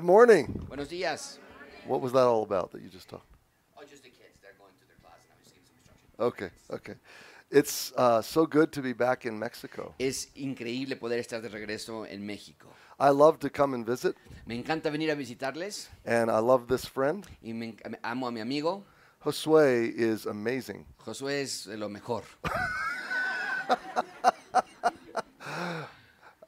Good morning. Buenos días. What was that all about that you just talked? Oh, just the kids. They're going to their class and I was just giving some instructions. Okay, okay. It's uh, so good to be back in Mexico. Es increíble poder estar de regreso en México. I love to come and visit, Me encanta venir a visitarles and I love this friend. y me enc- amo a mi amigo. Josue is amazing. Josué es lo mejor.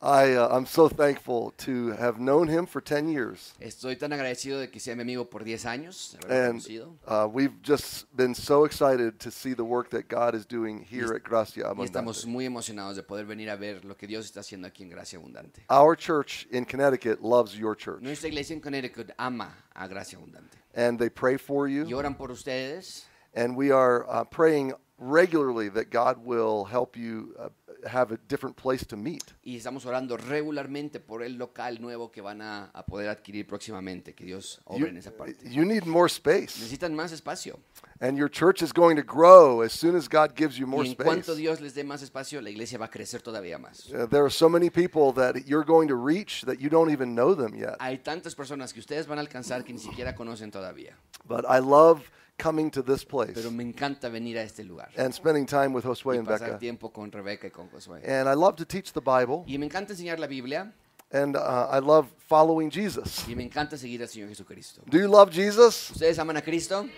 I, uh, I'm so thankful to have known him for 10 years. Estoy tan agradecido de que sea mi amigo por 10 años, And uh, we've just been so excited to see the work that God is doing here at Gracia Y estamos Abundante. muy emocionados de poder venir a ver lo que Dios está haciendo aquí en Gracia Abundante. Our church in Connecticut loves your church, Nuestra iglesia en Connecticut ama a Gracia Abundante. and they pray for Y you. oran por ustedes. And we are uh, praying regularly that God will help you uh, have a different place to meet. Y estamos orando regularmente por el local nuevo que van a, a poder adquirir próximamente. Que Dios obre en esa You, parte. you need more space, Necesitan más espacio. and your church is going to grow as soon as God gives you more y en space. cuanto Dios les dé más espacio, la iglesia va a crecer todavía más. Uh, there are so many people that you're going to reach that you don't even know them yet. Hay tantas personas que ustedes van a alcanzar que ni siquiera conocen todavía. But I love coming to this place Pero me encanta venir a este lugar and spending time with Josue y and pasar Becca. tiempo con Rebeca y con Josué. And I love to teach the Bible, Y me encanta enseñar la Biblia and uh, I love following Jesus. y me encanta seguir al Señor Jesucristo. Do you love Jesus? ¿Ustedes aman a Cristo?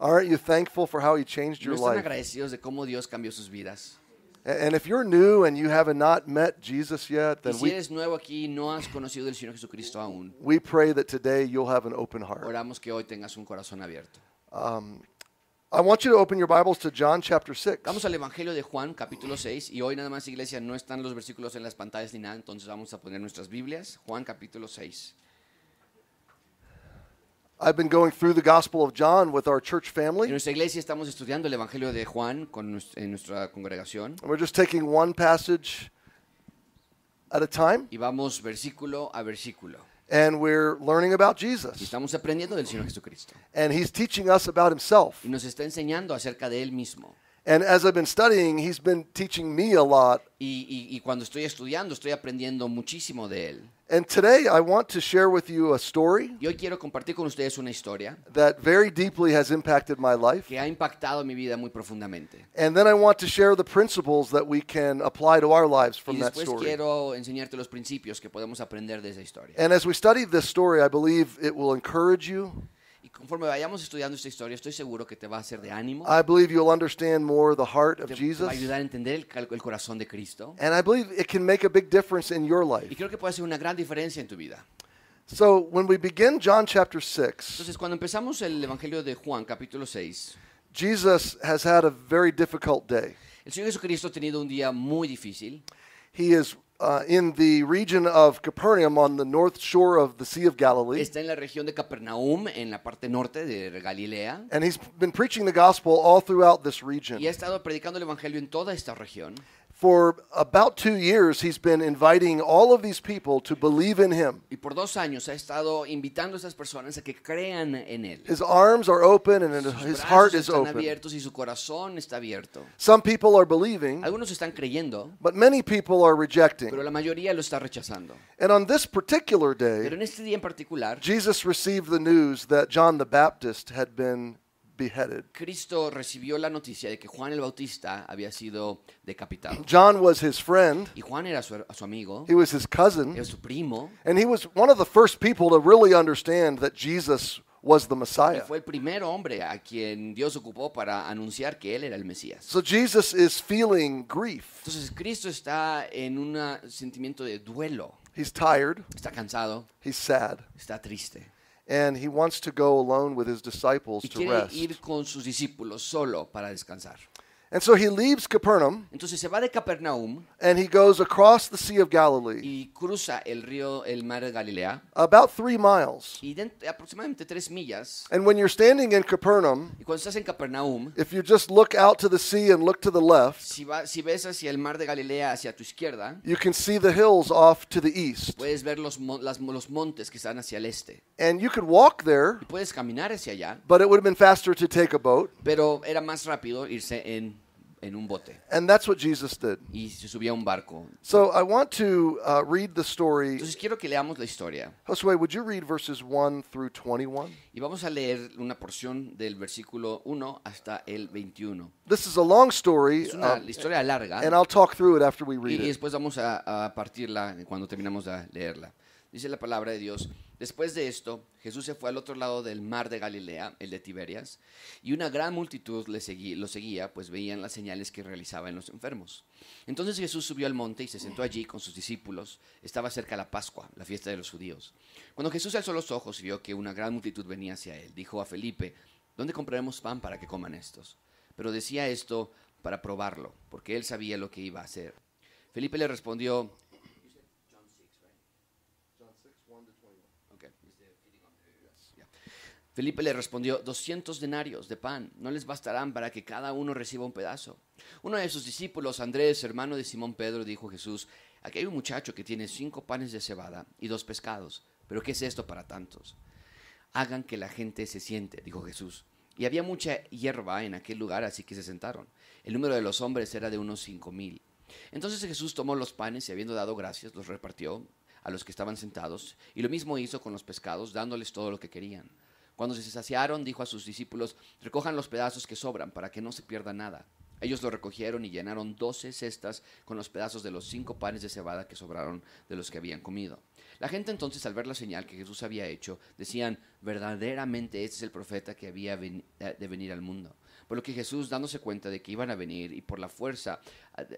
Aren't you thankful for how He changed ¿No your están life? agradecidos de cómo Dios cambió sus vidas? And if you're new and you have not met Jesus yet, Y then si we, eres nuevo aquí y no has conocido Señor Jesucristo aún, we pray that today you'll have an open heart. oramos que hoy tengas un corazón abierto. I want you to open your Bibles to John chapter 6. Vamos al Evangelio de Juan, capítulo 6, y hoy nada más, iglesia, no están los versículos en las pantallas ni nada, entonces vamos a poner nuestras Biblias. Juan, capítulo 6. I've been going through the Gospel of John with our church En family, nuestra iglesia estamos estudiando el Evangelio de Juan con en nuestra congregación and we're just taking one passage at a time, y vamos versículo a versículo. And we're learning about Y Jesus. estamos aprendiendo del Señor Jesucristo. And he's teaching us about himself. Y nos está enseñando acerca de Él mismo. And as I've been studying, he's been teaching me a lot. Y, y- y cuando estoy estudiando, estoy aprendiendo muchísimo de Él. And today I want to share with you a story Y hoy quiero compartir con ustedes una historia that very deeply has impacted my life. que ha impactado mi vida muy profundamente. And then I want to share the principles that we can apply to our lives Y from that después story. quiero enseñarte los principios que podemos aprender de esa historia. And as we study this story, I believe it will encourage you. Y conforme vayamos estudiando esta historia, estoy seguro que te va a hacer de ánimo, I believe you'll understand more the heart of te, te Jesus. va a ayudar a entender el, el corazón de Cristo. And I believe it can make a big difference in your Y life. creo que puede hacer una gran diferencia en tu vida. So when we begin John chapter 6, Entonces, cuando empezamos el Evangelio de Juan, capítulo 6, Jesus has had a very difficult day. el Señor Jesucristo ha tenido un día muy difícil. He is uh, in the region of Capernaum on the north shore of the Sea of Galilee. Está en la región de Capernaum, en la parte norte de Galilea. And he's been preaching the gospel all throughout this region. Y ha estado predicando el Evangelio en toda esta región. For about two years, he's been inviting all of these people to believe in him. Y por dos años ha estado invitando a estas personas a que crean en Él. His arms are open and Sus his brazos heart is están open. abiertos y su corazón está abierto. Some people are believing, Algunos están creyendo, but many people are rejecting. pero la mayoría lo está rechazando. And on this particular Pero day, en este día en particular, Jesus received the news that John the Baptist had been beheaded. Cristo recibió la noticia de que Juan el Bautista había sido decapitado. John was his friend, Y Juan era su, su amigo, he was his cousin, era su primo, and he was one of the first people to really understand that Jesus was the y Messiah. fue el primer hombre a quien Dios ocupó para anunciar que él era el Mesías. So Jesus is feeling grief. Entonces Cristo está en un sentimiento de duelo, He's tired, está cansado, he's sad, está triste. And he wants to go alone with his disciples Y to quiere rest. ir con sus discípulos solo para descansar. And so he leaves Capernaum Entonces se va de Capernaum and he goes across the Sea of Galilee, y cruza el río, el mar de Galilea, about three miles. y dent- aproximadamente tres millas. And when you're standing in Capernaum, Y cuando estás en Capernaum, if you just look out to the sea and look to the left, si, va- si ves hacia el mar de Galilea, hacia tu izquierda, you can see the hills off to the east. puedes ver los, las- los montes que están hacia el este. And you could walk there, Y puedes caminar hacia allá, but it would have been faster to take a boat. pero era más rápido irse en, en un bote And that's what Jesus did. y se subía a un barco. So I want to uh, read the story. Entonces quiero que leamos la historia Josue, would you read verses 1 through 21? y vamos a leer una porción del versículo 1 hasta el 21. This is a long story, Es una um, historia larga and I'll talk through it after we y, read y it. después vamos a, a partirla cuando terminamos de leerla. Dice la palabra de Dios, después de esto, Jesús se fue al otro lado del mar de Galilea, el de Tiberias, y una gran multitud le lo seguía, pues veían las señales que realizaba en los enfermos. Entonces Jesús subió al monte y se sentó allí con sus discípulos. Estaba cerca la Pascua, la fiesta de los judíos. Cuando Jesús alzó los ojos y vio que una gran multitud venía hacia él, dijo a Felipe, ¿dónde compraremos pan para que coman estos? Pero decía esto para probarlo, porque él sabía lo que iba a hacer. Felipe le respondió, Ok. Ya. Felipe le respondió, 200 denarios de pan no les bastarán para que cada uno reciba un pedazo. Uno de sus discípulos, Andrés, hermano de Simón Pedro, dijo a Jesús, aquí hay un muchacho que tiene cinco panes de cebada y dos pescados, pero ¿qué es esto para tantos? Hagan que la gente se siente, dijo Jesús. Y había mucha hierba en aquel lugar, así que se sentaron. El número de los hombres era de unos cinco mil. Entonces Jesús tomó los panes y habiendo dado gracias, los repartió a los que estaban sentados, y lo mismo hizo con los pescados, dándoles todo lo que querían. Cuando se saciaron, dijo a sus discípulos, recojan los pedazos que sobran, para que no se pierda nada. Ellos lo recogieron y llenaron doce cestas con los pedazos de los cinco panes de cebada que sobraron de los que habían comido. La gente entonces, al ver la señal que Jesús había hecho, decían, verdaderamente este es el profeta que había eh, de venir al mundo. Por lo que Jesús, dándose cuenta de que iban a venir y por la fuerza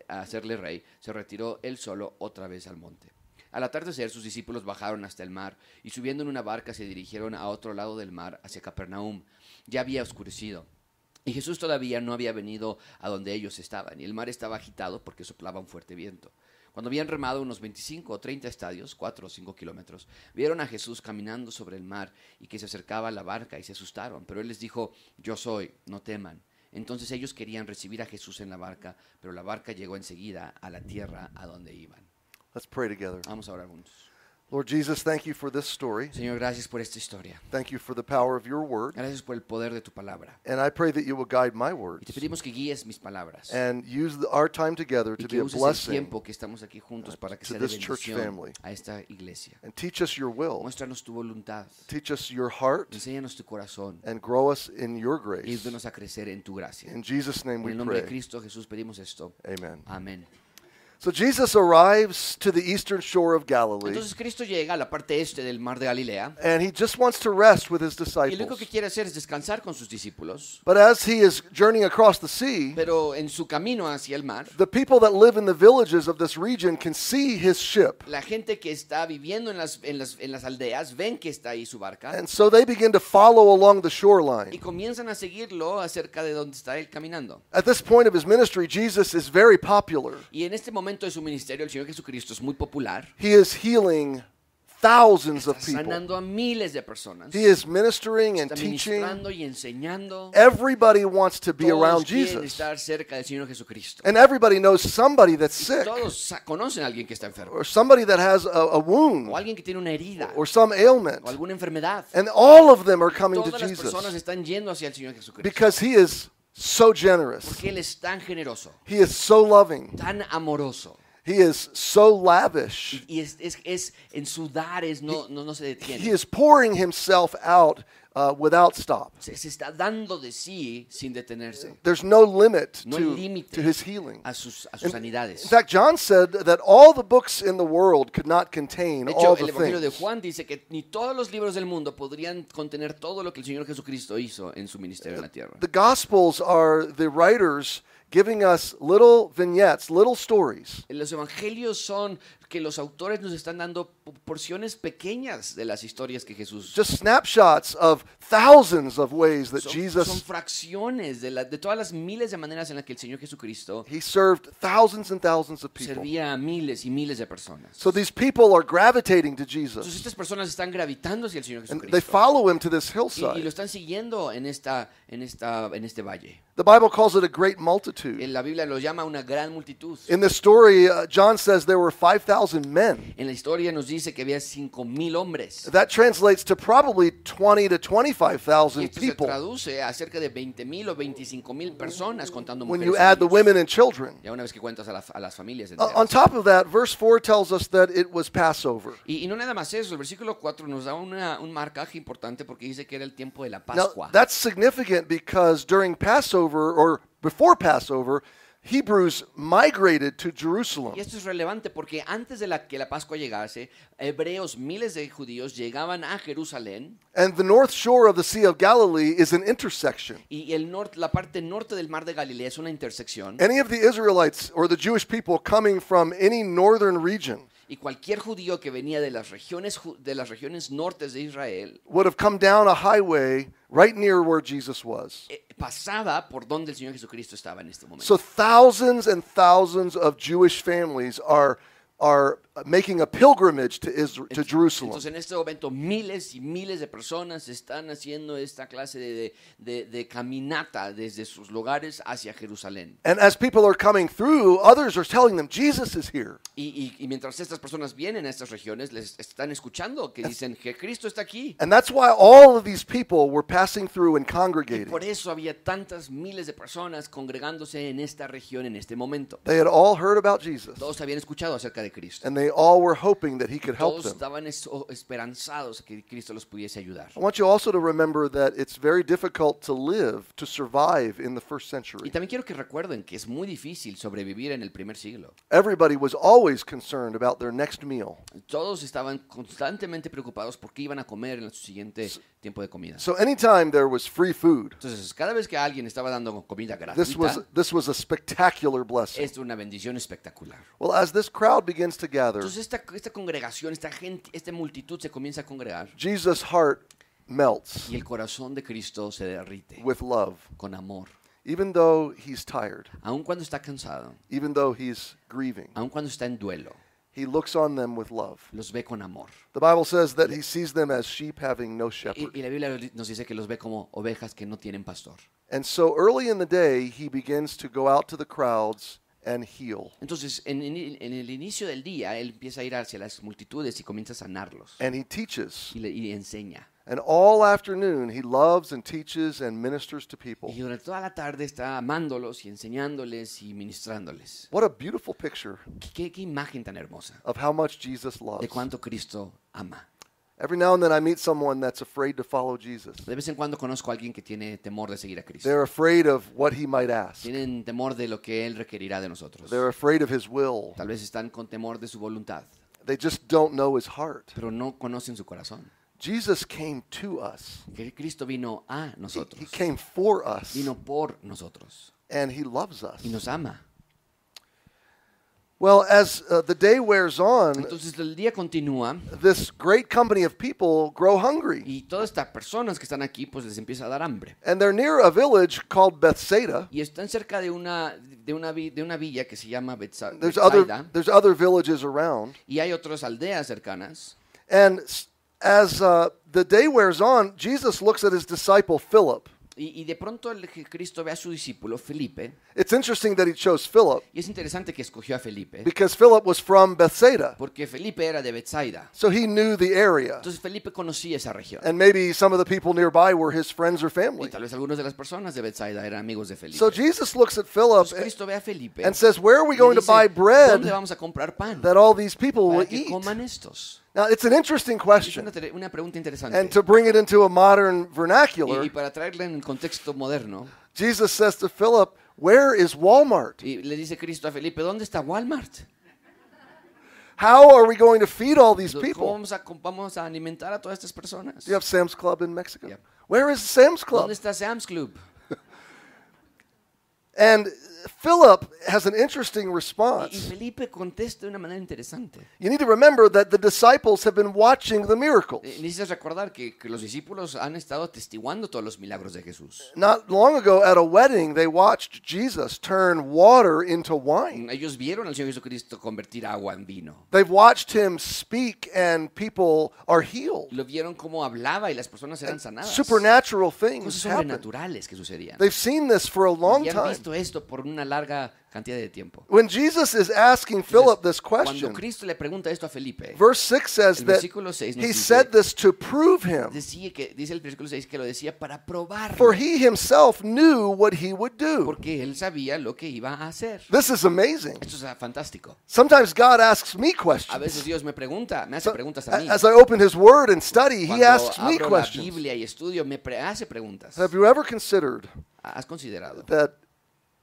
a hacerle rey, se retiró él solo otra vez al monte. Al atardecer sus discípulos bajaron hasta el mar y subiendo en una barca se dirigieron a otro lado del mar, hacia Capernaum. Ya había oscurecido. Y Jesús todavía no había venido a donde ellos estaban, y el mar estaba agitado porque soplaba un fuerte viento. Cuando habían remado unos 25 o 30 estadios, 4 o 5 kilómetros, vieron a Jesús caminando sobre el mar y que se acercaba a la barca y se asustaron. Pero él les dijo, yo soy, no teman. Entonces ellos querían recibir a Jesús en la barca, pero la barca llegó enseguida a la tierra a donde iban. Let's pray together. Vamos a orar juntos. Lord Jesus, thank you for this story. Señor, gracias por esta historia. Thank you for the power of your word. Gracias por el poder de tu palabra. And I pray that you will guide my Y te words pedimos que guíes mis palabras. and use the, our time together Y to be a uses el blessing tiempo que estamos aquí juntos uh, para que to sea this church family. a esta iglesia. and teach us your will. Muéstranos tu voluntad. Teach us your heart Enséñanos tu corazón. and grow us in your Y grace. ayúdanos a crecer en tu gracia. In Jesus' name En we el nombre de pray. Cristo Jesús pedimos esto. Amen. Amén. So Jesus arrives to the eastern shore of Galilee Entonces Cristo llega a la parte este del mar de Galilea and he just wants to rest with his y lo único disciples. que quiere hacer es descansar con sus discípulos. But as he is journeying across the sea, Pero en su camino hacia el mar, the people that live in the villages of this region can see his ship. la gente que está viviendo en las, en las, en las aldeas ven que está ahí su barca And so they begin to follow along the y shoreline. comienzan a seguirlo acerca de donde está él caminando. At this point of his ministry, Jesus is very popular. Y en este momento de su ministerio, el Señor Jesucristo es muy popular. He is healing thousands of people. sanando a miles de personas. He is ministering and Está teaching. ministrando y enseñando. Everybody wants to be Todos around quieren Jesus. estar cerca del Señor Jesucristo. And everybody knows somebody that's sick Todos sa- conocen a alguien que está enfermo. or somebody that has a, a wound O alguien que tiene una herida. or some ailment. O alguna enfermedad. And all of them are coming to Todas las personas Jesus están yendo hacia el Señor Jesucristo. because he is so generous. Porque Él es tan generoso, He is so loving. tan amoroso. He is so lavish. Y es, es, es en su dar, es, no, no, no se He is pouring himself out uh, without stop. Se, se está dando de sí sin detenerse. There's no limit No to, límite to his healing. a sus, a sus In sanidades. fact, John said that all the books in the world could not contain De all hecho, the el Evangelio de things. Juan dice que ni todos los libros del mundo podrían contener todo lo que el Señor Jesucristo hizo en su ministerio en la tierra. The Gospels are the writers giving us little vignettes, little stories. Los evangelios son que los autores nos están dando po- porciones pequeñas de las historias que Jesús just snapshots of thousands of ways that son, son Jesus fracciones de, la- de todas las miles de maneras en las que el Señor Jesucristo he served thousands and thousands of people. servía a miles y miles de personas. So these people are gravitating to Entonces Jesus estas personas están gravitando hacia el Señor and they Jesucristo follow him to this y, y lo hillside. están siguiendo en esta en esta en este valle. The Bible calls it a great multitude. En la Biblia lo llama una gran multitud. In this story, uh, John says there were 5,000 men. En la historia nos dice que había cinco mil hombres. That translates to probably 20 to 25,000 esto se people traduce a cerca de 20 mil o 25 mil personas contando when mujeres you y add the niños. women and children. Ya una vez que cuentas a, la- a las familias Uh, enteras. on top of that, verse 4 tells us that it was Passover. Y, y no nada más eso, el versículo 4 nos da una- un marcaje importante porque dice que era el tiempo de la Now, Pascua. that's significant because during Passover or before Passover, Hebrews migrated to Jerusalem. Y esto es relevante porque antes de la, que la Pascua llegase, hebreos, miles de judíos llegaban a Jerusalén And the north shore of the Sea of Galilee is an intersection. y el norte, la parte norte del mar de Galilea es una intersección. Any of the Israelites or the Jewish people coming from any northern region Y cualquier judío que venía de las regiones, de las regiones nortes de Israel would have come down a highway right near where Jesus was. eh, pasaba por donde el Señor Jesucristo estaba en este momento. So thousands and thousands of Jewish families are are Uh, making a pilgrimage to Israel, to Jerusalem. Entonces en este momento miles y miles de personas están haciendo esta clase de, de- de caminata desde sus lugares hacia Jerusalén. And as people are coming through, others are telling them Jesus is here. Y, y- y mientras estas personas vienen a estas regiones, les están escuchando que dicen que Cristo está aquí. And that's why all of these people were passing through and congregating. Por eso había tantas miles de personas congregándose en esta región en este momento. They had all heard about Jesus, Todos habían escuchado acerca de Cristo. and they all were hoping that he could help Todos them. estaban esperanzados que Cristo los pudiese ayudar. I want you also to remember that it's very difficult to live, to survive in the first Y century. también quiero que recuerden que es muy difícil sobrevivir en el primer siglo. Everybody was always concerned about their next meal. Todos estaban constantemente preocupados por qué iban a comer en su siguiente tiempo de comida. So anytime there was free food, Entonces, cada vez que alguien estaba dando comida this was gratuita, this was a spectacular blessing. es una bendición espectacular. Well, as this crowd begins to gather, Entonces, esta, esta congregación, esta gente, esta multitud se comienza a congregar Jesus' heart melts y el corazón de Cristo se derrite with love, con amor. even though he's tired, Aun cuando está cansado, even though he's grieving. aun cuando está en duelo, He looks on them with love. los ve con amor. The Bible says that he sees them as sheep having no Y, shepherd. y la Biblia nos dice que los ve como ovejas que no tienen pastor. And so early in the day, he begins to go out to the crowds and heal. Entonces, en, en- en el inicio del día, él empieza a ir hacia las multitudes y comienza a sanarlos And he teaches. y, le- y enseña. And all afternoon, he loves and teaches and ministers to people. Y durante toda la tarde está amándolos y enseñándoles y ministrándoles. What a beautiful picture ¿Qué, qué- imagen tan hermosa of how much Jesus de loves. cuánto Cristo ama. Every now and then, I meet someone that's afraid to follow Jesus. De vez en cuando conozco a alguien que tiene temor de seguir a Cristo. They're afraid of what he might ask, Tienen temor de lo que Él requerirá de nosotros. they're afraid of his will. Tal vez están con temor de su voluntad, They just don't know his heart. pero no conocen su corazón. Jesus came to us, Que Cristo vino a he, nosotros. he came for us, Vino por nosotros. and he loves us. Y nos ama. Well, as uh, the day wears on, Entonces el día continúa this great company of people grow hungry. y todas estas personas que están aquí pues les empieza a dar hambre. And they're near a village called Bethsaida. Y están cerca de una, de una, de una villa que se llama Betsa- There's other, there's other villages around. y hay otras aldeas cercanas. And as uh, the day wears on, Jesus looks at his disciple Philip. Y, y de pronto el Cristo ve a su discípulo Felipe It's interesting that he chose Philip y es interesante que escogió a Felipe because Philip was from Bethsaida. porque Felipe era de Betsaida. So he knew the area. Entonces Felipe conocía esa región. And maybe some of the people nearby were his friends or Y family. tal vez algunas de las personas de Betsaida eran amigos de Felipe. So Jesus looks at Philip Entonces Cristo ve a Felipe and says, Where are we y going to dice, buy ¿dónde bread vamos a comprar pan that all these people will que eat? coman estos? Now, it's an interesting Es question. una, una pregunta interesante. And to bring it into a modern vernacular, y para traerla en el contexto moderno, Jesus says to Philip, Where is Walmart? y le dice Cristo a Felipe, ¿dónde está Walmart? How are we going to feed all these ¿Cómo people? vamos a, vamos a alimentar a todas estas personas? Do you have Sam's Club in Mexico? Yep. Where is Sam's Club? ¿Dónde está Sam's Club? And Philip has an interesting Y, y response. Felipe contesta de una manera interesante. You need to remember that the disciples have been watching the miracles. Eh, Necesitas recordar que, que los discípulos han estado atestiguando todos los milagros de Jesús. Not long ago at a wedding, they watched Jesus turn water into wine. Ellos vieron al Señor Jesucristo convertir agua en vino. They've watched him speak and people are healed. Lo vieron cómo hablaba y las personas eran sanadas. Supernatural Cosas things happen. que sucedían. They've seen this for a long Y han time. visto esto por una larga cantidad de tiempo. When Jesus is asking Philip this Cuando question, Cristo le pregunta esto a Felipe, verse 6 says El that versículo seis nos he dice- said this to prove him, decía que, dice el versículo 6 que lo decía para probarlo. for he himself knew what he would do. Porque él sabía lo que iba a hacer. This is amazing. Esto es ah, fantástico. Sometimes God asks me A questions. veces Dios me pregunta, me hace So, preguntas a mí. as I open his word and study, he Cuando asks me abro la questions. Biblia y estudio, me pre- hace preguntas. Have you ever considered ¿Has considerado? that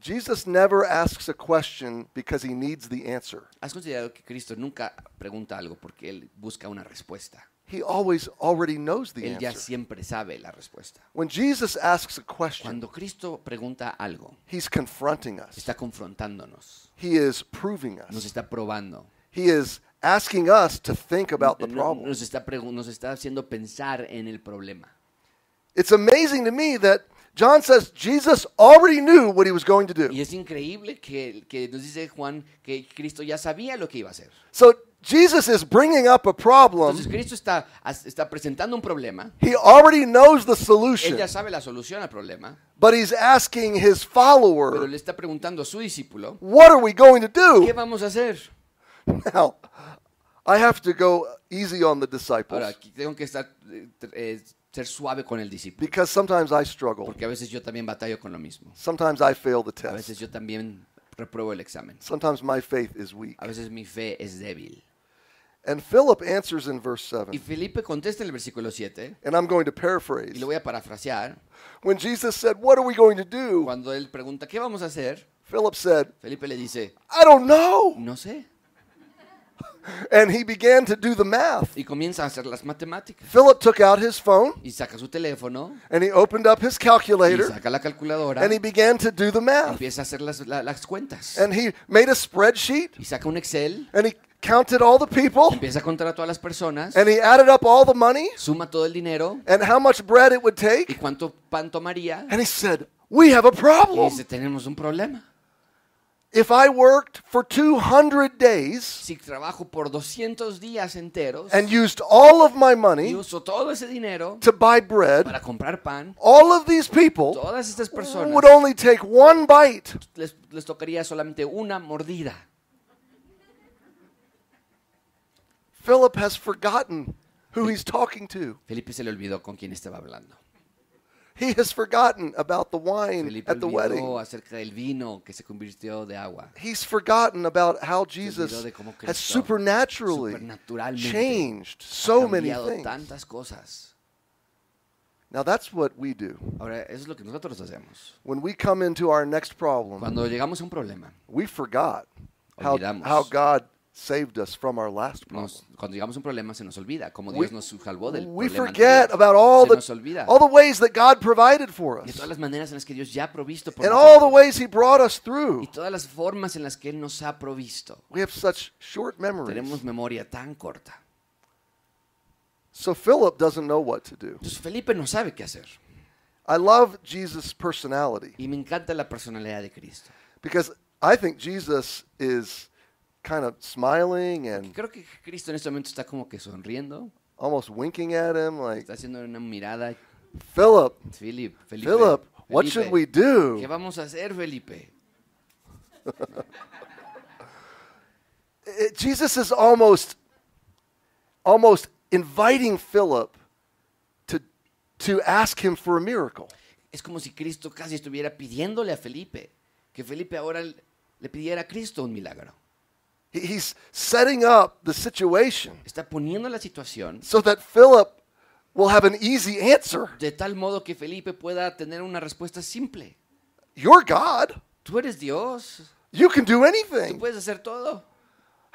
Jesus never asks a question because he needs the answer? ¿Has considerado que Cristo nunca pregunta algo porque él busca una respuesta? He always already knows the Él ya answer. siempre sabe la respuesta. When Jesus asks a question, Cuando Cristo pregunta algo, he's confronting us. está confrontándonos, He is proving nos us. está probando, He is asking us to think about the no- problem. nos está, pregu- nos está haciendo pensar en el problema. It's amazing to me that John says Jesus already knew what he was going to do. Y es increíble que, que nos dice Juan que Cristo ya sabía lo que iba a hacer. So Jesus is bringing up a problem. Entonces Cristo está, está presentando un problema, He already knows the él solution, ya sabe la solución al problema, but he's asking his pero follower, le está preguntando a su discípulo, What are we going to ¿qué do? vamos a hacer? Now, I have to go easy on the Ahora, disciples aquí tengo que estar, eh, eh, ser suave con el discípulo, because sometimes I struggle. porque a veces yo también batallo con lo mismo. Sometimes I fail the A veces test. yo también repruebo el examen. Sometimes my faith is weak. A veces mi fe es débil. And Philip answers in verse Y 7. Felipe contesta en el versículo 7, And I'm going to y paraphrase. lo voy a parafrasear, When Jesus said, What are we going to do? cuando él pregunta, ¿qué vamos a hacer? Philip said, Felipe le dice, I don't know. no sé. And he began to do the math. Y comienza a hacer las matemáticas. Philip took out his phone Y saca su teléfono, and he opened up his calculator. y saca la calculadora, and he began to do the math. empieza a hacer las, la- las cuentas. And he made a spreadsheet Y saca un Excel, and he counted all the people empieza a contar a todas las personas, and he added up all the money suma todo el dinero and how much bread it would take. y cuánto pan tomaría. And he said, We have a problem. Y dice, tenemos un problema. If I worked for 200 days Si trabajo por 200 días enteros and used all of my y money uso todo ese dinero to buy bread, para comprar pan, all of these people todas estas personas would only take one bite. les, les tocaría solamente una mordida. Philip has forgotten who he's talking to. Felipe se le olvidó con quién estaba hablando. He has forgotten about the wine Felipe at the wedding. acerca del vino que se convirtió de agua. He's forgotten about how Jesus has supernaturally changed so many things. tantas cosas. Now that's what we do. Ahora, eso es lo que nosotros hacemos. When we come into our next problem, Cuando llegamos a un problema, we forgot how, how God saved us from our last problem. nos- cuando llegamos a un problema se nos olvida cómo Dios nos salvó del We problema forget anterior. about all se nos the, olvida all the ways that God provided for de us todas las maneras en las que Dios ya ha provisto por and all the ways He brought us through. y todas las formas en las que Él nos ha provisto. We have such short memories. Tenemos memoria tan corta. So Philip doesn't know what to do. Entonces Felipe no sabe qué hacer. I love Jesus' personality Y me encanta la personalidad de Cristo. because I think Jesus is kind of smiling and Creo que Cristo en este momento está como que sonriendo, almost winking at him like, está haciendo una mirada. Philip, Philip, Felipe, Philip, what Felipe, should we do? ¿Qué vamos a hacer, Felipe? It- Jesus is almost almost inviting Philip to to ask him for a miracle. Es como si Cristo casi estuviera pidiéndole a Felipe que Felipe ahora le pidiera a Cristo un milagro. He- He's setting up the situation Está poniendo la situación so that Philip will have an easy answer. de tal modo que Felipe pueda tener una respuesta simple. You're God. Tú eres Dios, You can do tú anything. puedes hacer todo.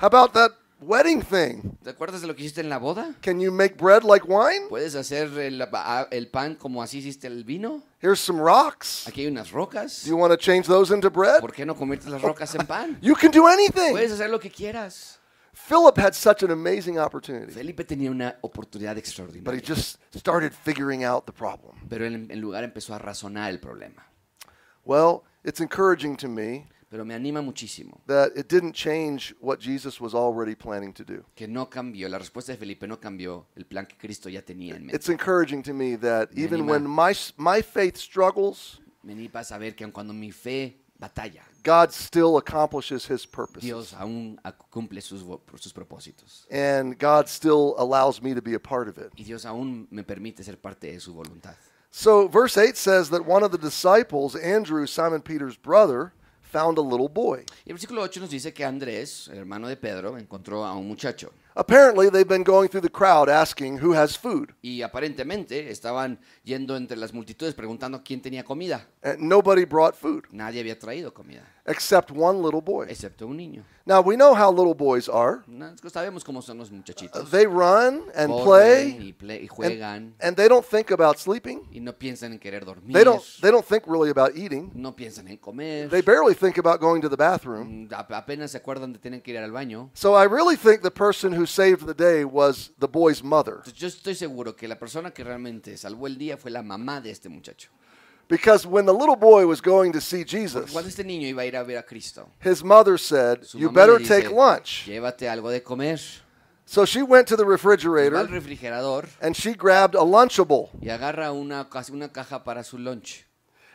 How about that wedding thing. ¿Te acuerdas de lo que hiciste en la boda? Can you make bread like wine? ¿Puedes hacer el, el pan como así hiciste el vino? Here's some rocks. Aquí hay unas rocas. Do you want to change those into bread? ¿Por qué no conviertes las rocas en pan? You can do anything. Puedes hacer lo que quieras. Philip had such an amazing opportunity, Felipe tenía una oportunidad extraordinaria. but he just started figuring out the problem. Pero él en lugar empezó a razonar el problema. Well, it's encouraging to me Pero me anima muchísimo that it didn't change what Jesus was already planning to do. que no cambió, la respuesta de Felipe no cambió el plan que Cristo ya tenía en mente. It's encouraging to me that Me even anima. when my, my faith struggles, Me anima a saber que aun cuando mi fe batalla, God still accomplishes his purposes. Dios aún cumple sus, sus propósitos. And God still allows me to be a part of it. Y Dios aún me permite ser parte de su voluntad. So, verse 8 says that one of the disciples, Andrew, Simon Peter's brother, found a little boy. Y el versículo 8 nos dice que Andrés, hermano de Pedro, encontró a un muchacho. Apparently, they've been going through the crowd asking who has food. Y aparentemente estaban yendo entre las multitudes preguntando quién tenía comida. And nobody brought food Nadie había traído comida, except one little boy. excepto un niño. Now, we know how little boys are. Sabemos cómo son los muchachitos. They run and Corren play, y, ple- y and, juegan and they don't think about sleeping. y no piensan en querer dormir. They don't, they don't think really about eating. no piensan en comer. They barely think about going to the bathroom. Mm, ap- apenas se acuerdan de tener que ir al baño. So I really think the person who saved the day was the boy's mother. Yo estoy seguro que la persona que realmente salvó el día fue la mamá de este muchacho. Because when the little boy was going to see Jesus, Cuando este niño iba a ir a ver a Cristo, his mother said, su You mamá better le dice, take lunch. llévate algo de comer. So she went to the Va al refrigerator refrigerador and she grabbed a Lunchable. y agarra una, ca- una caja para su lunch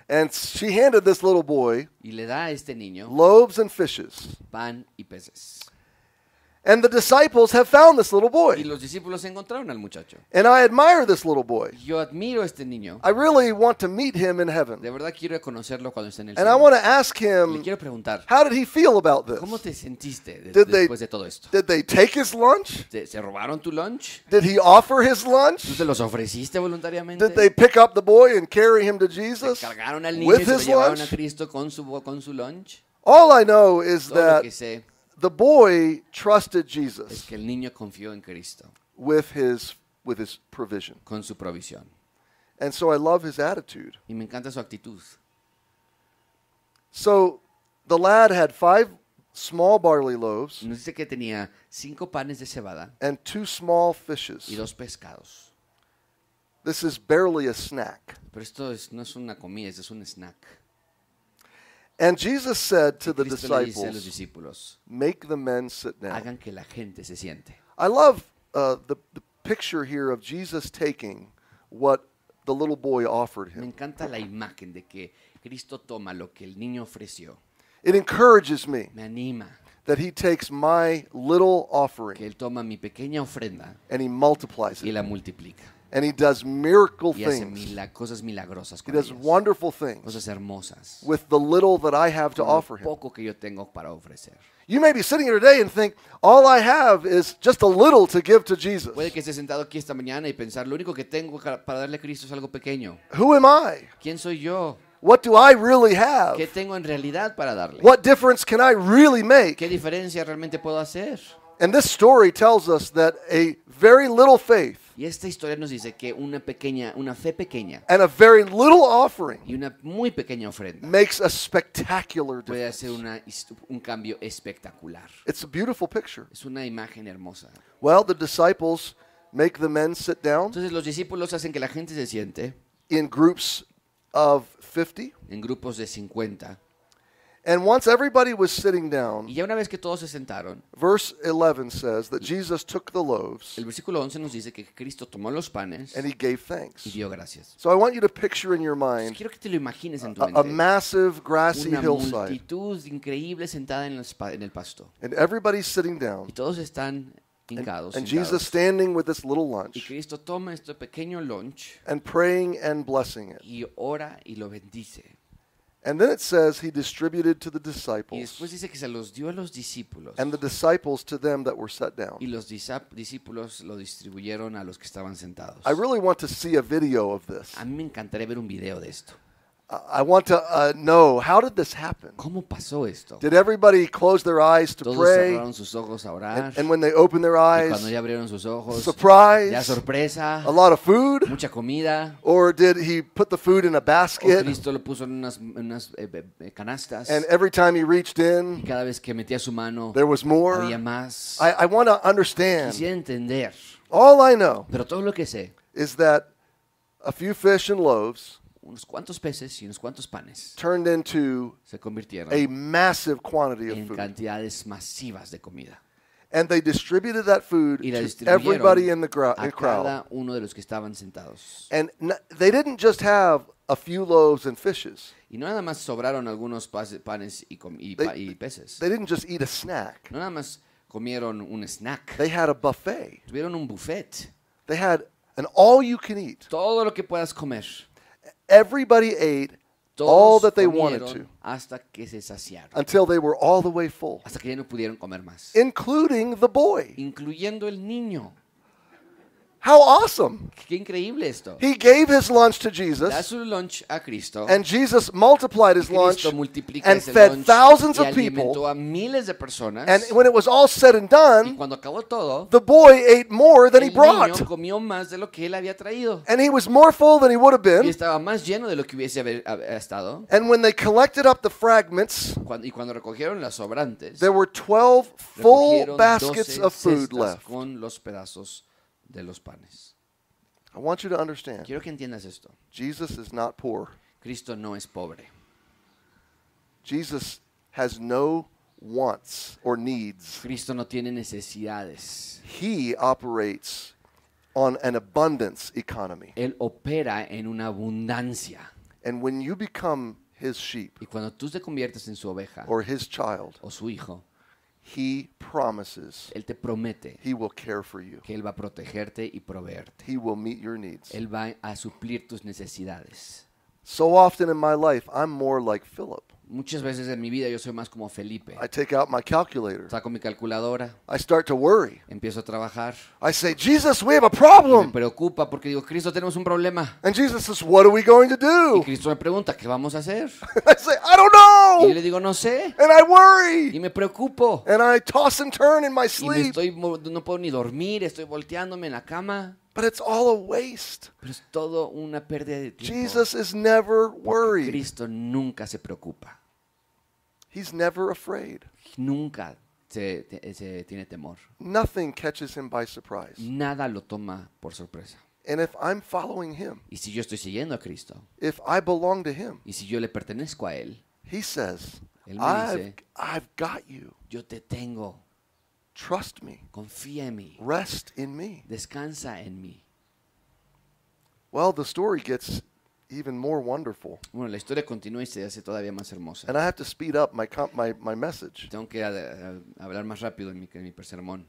And she handed this little boy y le da a este niño loaves and fishes. pan y peces. And the disciples have found this little Y boy. los discípulos encontraron al muchacho. And I admire this little boy. Yo admiro a este niño. I really want to meet him in heaven. De verdad quiero conocerlo cuando esté en el And I want to ask Le him, quiero preguntar, how did he feel about ¿cómo this? te sentiste de- Did they- de todo esto? Did they take his lunch? ¿Te- ¿Se robaron tu lunch? Did he offer his ¿Tú lunch? se los ofreciste voluntariamente? Did they pick up the boy and carry him to Jesus ¿Cargaron al niño with y se lo his a lunch? Cristo con su, con su lunch? All I know is Todo that the boy trusted es Jesus que el niño confió en Cristo with his with his provision. con su provisión. And so I love his attitude. Y me encanta su actitud. So the lad had five small barley loaves Nos dice que tenía cinco panes de cebada and two small y fishes. dos pescados. This is barely a snack. Pero esto es- no es una comida, esto es un snack. And Jesus said to the Cristo le dice a los disciples, discípulos, Make the men sit down. hagan que la gente se siente. I love uh, the, the picture here of Jesus taking what the little boy offered Me him. encanta la imagen de que Cristo toma lo que el niño ofreció. It encourages me Me anima that he takes my little que offering Él toma mi pequeña ofrenda and he multiplies y it. la multiplica. And he does miracle Y hace things. mila- cosas milagrosas He con does ellas. wonderful things Cosas hermosas. with the little that I have to con lo offer him. poco que yo tengo para ofrecer. You may be sitting here today and think, all I have is just a little to give to Jesus. Puede que esté sentado aquí esta mañana y pensar, lo único que tengo ca- para darle a Cristo es algo pequeño. Who am I? ¿Quién soy yo? What do I really have? ¿Qué tengo en realidad para darle? What difference can I really make? ¿Qué diferencia realmente puedo hacer? And this story tells us that a very little faith Y esta historia nos dice que una pequeña, una fe pequeña and a very little offering y una muy pequeña ofrenda makes a spectacular puede difference. hacer una un cambio espectacular. It's a beautiful picture. Es una imagen hermosa. Well, the disciples make the men sit down Entonces los discípulos hacen que la gente se siente in groups of 50. en grupos de 50. And once everybody was sitting down, Y ya una vez que todos se sentaron, verse 11 says that Jesus took the loaves el versículo 11 nos dice que Cristo tomó los panes and he gave y thanks. dio gracias. So I want you to picture in your Entonces, mind quiero que te lo imagines en tu a, a massive grassy Una hillside, multitud increíble sentada en, los pa- en el pasto. and everybody's sitting Y down, todos están hincados. and sentados. Jesus standing with this little Y lunch Cristo toma este pequeño lunch and praying and blessing it. y ora y lo bendice. And then it says he distributed to the disciples. Y después dice que se los dio a los discípulos. and the disciples to them that were set down. Y los discípulos lo distribuyeron a los que estaban sentados. I really want to see a video of this. A mí me encantaría ver un video de esto. I want to uh, know how did this happen? ¿Cómo pasó esto? Did everybody close their eyes to Todos pray? cerraron sus ojos a orar. And, and when they opened their y cuando eyes, ya abrieron sus ojos, ya surprise, sorpresa, a lot of food? mucha comida. Or did he put the food in a O basket Cristo lo puso en unas, en unas, eh, eh, eh, canastas. and every time he reached y in, cada vez que metía su mano, there was more? había más. I, I want to understand. Quisiera entender. All I know Pero todo lo que sé, is that a few fish and loaves unos cuantos peces y unos cuantos panes turned into se convirtieron a massive quantity of en food. cantidades masivas de comida. And they distributed that food Y la to distribuyeron everybody in the gra- a crowd. cada uno de los que estaban sentados. And n- they didn't just have a few loaves and fishes. Y no nada más sobraron algunos pase- panes y, com- y pa- y peces. They didn't just eat a snack. No nada más comieron un snack. They had a buffet. Tuvieron un buffet. They had an all you can eat. Todo lo que puedas comer. Everybody ate all that they wanted to hasta que se saciaron. until they were all the way full, Hasta que ya no pudieron comer más. including the boy. Incluyendo el niño. How awesome! Qué increíble esto. He gave his lunch to Jesus. Da su lunch a Cristo. and Jesus multiplied his lunch and fed thousands of people. a miles de personas. And when it was all said and y done, cuando acabó todo, the boy ate more than he el brought. niño comió más de lo que él había traído. And he was more full than he would have Y been. estaba más lleno de lo que hubiese haber, haber estado. And when they collected up the fragments, Cuando- y cuando recogieron las sobrantes, there were 12 full baskets of food left. Con los pedazos de los panes. I want you to understand Quiero que entiendas esto. Jesus is not poor. Cristo no es pobre. Jesus has no wants or needs. Cristo no tiene necesidades. He operates on an abundance economy. Él opera en una abundancia. And when you become his sheep Y cuando tú te conviertes en su oveja or his child, o su hijo, he promises Él te promete he will care for you. que Él va a protegerte y proveerte. He will meet your needs. Él va a suplir tus necesidades. So often in my life, I'm more like Philip. Muchas veces en mi vida yo soy más como Felipe. I take out my calculator. Saco mi calculadora, I start to worry. empiezo a trabajar. I say, Jesus, we have a Y me problem. preocupa porque digo, Cristo, tenemos un problema. And Jesus says, What are we going to Y do? Cristo me pregunta, ¿qué vamos a hacer? I say, I don't Y yo know. le digo, no sé. And I Y worry. me preocupo. And I toss and turn in my Y me sleep. estoy, no puedo ni dormir, estoy volteándome en la cama. But it's all a waste. Pero es todo una pérdida de tiempo. Jesus is never worried. Cristo nunca se preocupa. He's never afraid. Nunca se, se tiene temor. Nothing catches him by surprise. Nada lo toma por sorpresa. And if I'm following him, Y si yo estoy siguiendo a Cristo, if I belong to him, y si yo le pertenezco a Él, he says, Él me I've, dice- I've got you. yo te tengo. Trust me. Confía en mí. Rest in me. Descansa en mí. Well, the story gets even more wonderful. Bueno, la historia continúa y se hace todavía más hermosa. And I have to speed up my, com- my, my message. Tengo que eh, hablar más rápido en mi, en mi sermón.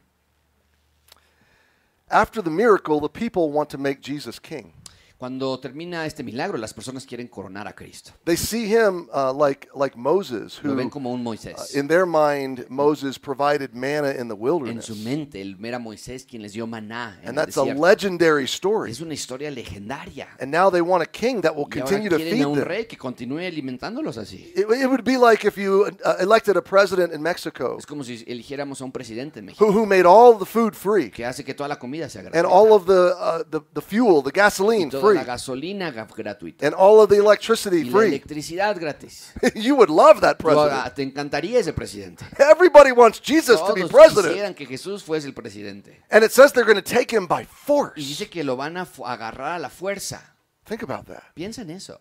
After the miracle, the people want to make Jesus king. Cuando termina este milagro, las personas quieren coronar a Cristo. They see him uh, like, like Moses, Lo who, ven como un uh, in their mind, Moses provided manna in the En wilderness. su mente, el era Moisés quien les dio maná en And el that's a desierto. legendary story. Es una historia legendaria. And now they want a king that will Y ahora continue to quieren feed a un them. rey que continúe alimentándolos así. It, it would be like if you uh, elected a president in Mexico Es como si eligiéramos a un presidente en México who, who made all the food free que hace que toda la comida sea and all of the, uh, the, the fuel, the gasoline free la gasolina ga- gratuita. and all of the Y electricity la free. electricidad gratis. you would love that president. te encantaría ese presidente. Everybody wants Jesus to be Todos president. quisieran que Jesús fuese el presidente. And it says they're going to take him by Y force. dice que lo van a agarrar a la fuerza. Think about that. Piensa en eso.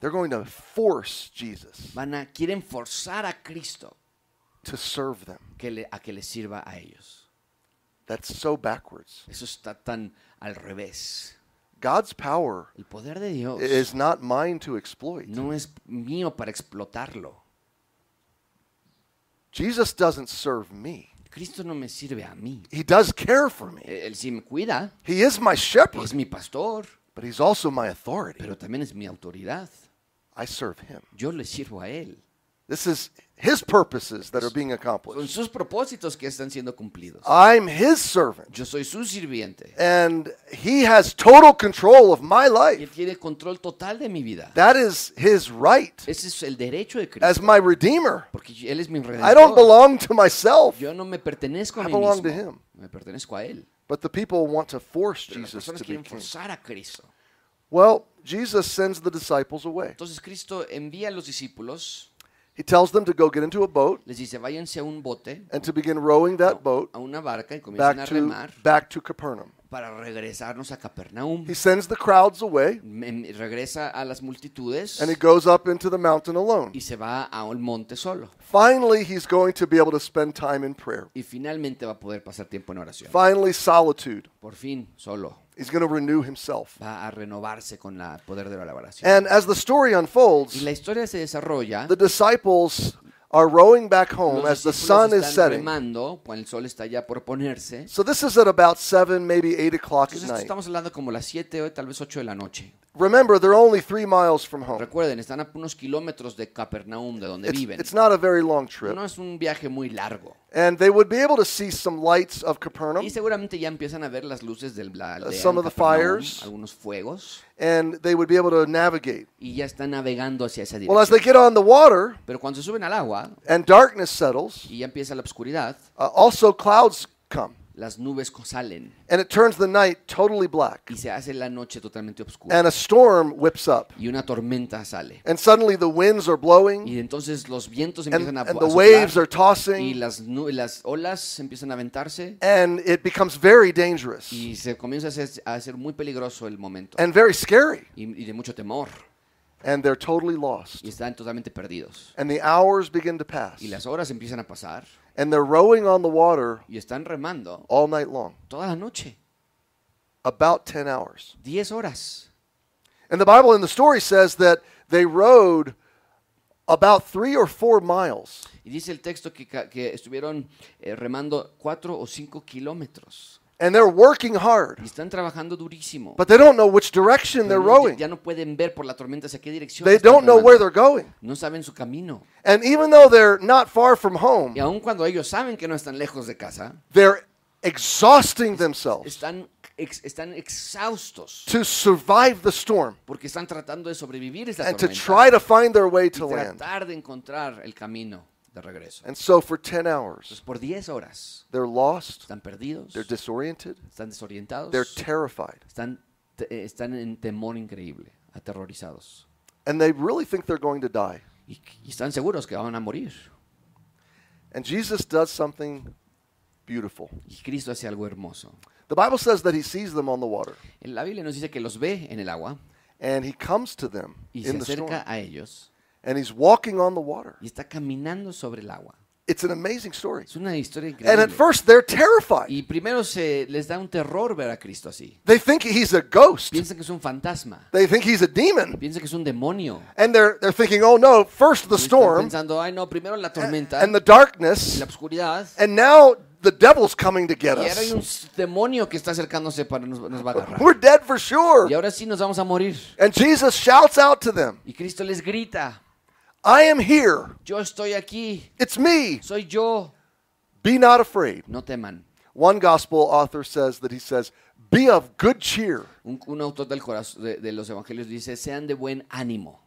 They're going to force Jesus Van a, quieren forzar a Cristo to serve them. que le- a que le sirva a ellos. That's so backwards. Eso está tan al revés. God's power El poder de Dios is not mine to exploit. no es mío para explotarlo. Jesus doesn't serve me. Cristo no me sirve a mí. He does care for me. Eh, él sí me cuida, He is my shepherd, es mi pastor, but he's also my authority. pero también es mi autoridad. I serve him. Yo le sirvo a Él. This is his purposes that are being Son accomplished. sus propósitos que están siendo cumplidos. I'm his servant, Yo soy su sirviente. and he has total control of my Y él life. tiene control total de mi vida. That is his right Ese es el derecho de Cristo. as my redeemer. Porque él es mi I don't belong to myself, Yo no me pertenezco a I mí belong to him. Me pertenezco a él. but the people want to force Pero Jesus to be king. forzar a Cristo. Well, Jesus sends the disciples away. Entonces Cristo envía a los discípulos, He tells them to go get into a boat les dice, váyanse a un bote, and to begin rowing that boat a una barca y comiencen a back to, back to Capernaum. para regresarnos a Capernaum. He sends the crowds away Regresa a las multitudes and he goes up into the mountain alone. y se va a un monte solo. Finally, he's going to be able to spend time in prayer. Y finalmente va a poder pasar tiempo en oración. Finally, solitude. Por fin, solo. He's going to renew himself. Va a renovarse con la- poder de la oración. And as the story Y unfolds, la historia se desarrolla. the disciples are rowing back home as the sun is setting. remando, el sol está ya por ponerse. So this is at about 7, maybe 8 o'clock at night. estamos hablando como las 7 o tal vez 8 de la noche. Remember, they're only three miles from home. Recuerden, están a unos kilómetros de Capernaum, de donde It's, viven. it's not a very long trip. No es un viaje muy largo. And they would be able to see some lights of Capernaum. Y seguramente ya empiezan a ver las luces del la aldea some of the fires. algunos fuegos, and they would be able to navigate. y ya están navegando hacia esa dirección. Well, as they get on the water Pero cuando se suben al agua and darkness settles, y ya empieza la oscuridad, uh, also clouds come. Las nubes salen And it turns the night totally black. y se hace la noche totalmente oscura. And a storm whips up. Y una tormenta sale. And suddenly the winds are blowing Y entonces los vientos and, a, and a the waves are soplar, y tossing. las, las olas empiezan a aventarse And it becomes very dangerous y se comienza a ser, a ser muy peligroso el momento and very scary. y, y de mucho temor And they're totally lost. y están totalmente perdidos. And the hours begin to pass. Y las horas empiezan a pasar And they're rowing on the water y están remando all night long, toda la noche, about 10 hours. 10 horas. And the Bible in the story says that they rowed about three or four miles. Y dice el texto que, que estuvieron eh, remando 4 o 5 kilómetros And they're working hard, y están trabajando durísimo. but they don't know which direction they're no- rowing. ya no pueden ver por la tormenta hacia qué dirección. They don't know where they're going. No saben su camino. And even though they're not far from home, Y aun cuando ellos saben que no están lejos de casa, they're exhausting themselves están, ex- están exhaustos to survive the storm porque están tratando de sobrevivir esta and to try to find their way y to land. tratar de encontrar el camino de regreso. And so for 10 hours, Entonces, por 10 horas they're lost, están perdidos, they're disoriented, están desorientados, they're terrified, están, te- eh, están en temor increíble, aterrorizados. and they really think they're going to die. Y, y están seguros que van a morir. And Jesus does something beautiful. Y Cristo hace algo hermoso. The Bible says that he sees them on the water, En la Biblia nos dice que los ve en el agua and he comes to them y se in the storm, acerca a ellos and he's walking on the water. y está caminando sobre el agua. It's an amazing story. Es una historia And at first, they're terrified. Y primero se les da un terror ver a Cristo así. They think he's a ghost. Piensan que es un fantasma. They think he's a demon. Piensan que es un demonio. And they're, they're thinking, oh no, first the storm pensando, ay no, primero la tormenta and the darkness, la oscuridad. and now the devil's coming to get Y ahora hay us. un demonio que está acercándose para nos, nos va a agarrar. We're dead for sure. Y ahora sí nos vamos a morir. And Jesus shouts out to them, Y Cristo les grita, I am here. yo estoy aquí, It's me. soy yo. Be not afraid. No teman. One gospel author says that he says, Be of good cheer. Un, un autor del corazón, de, de los evangelios dice, sean de buen ánimo.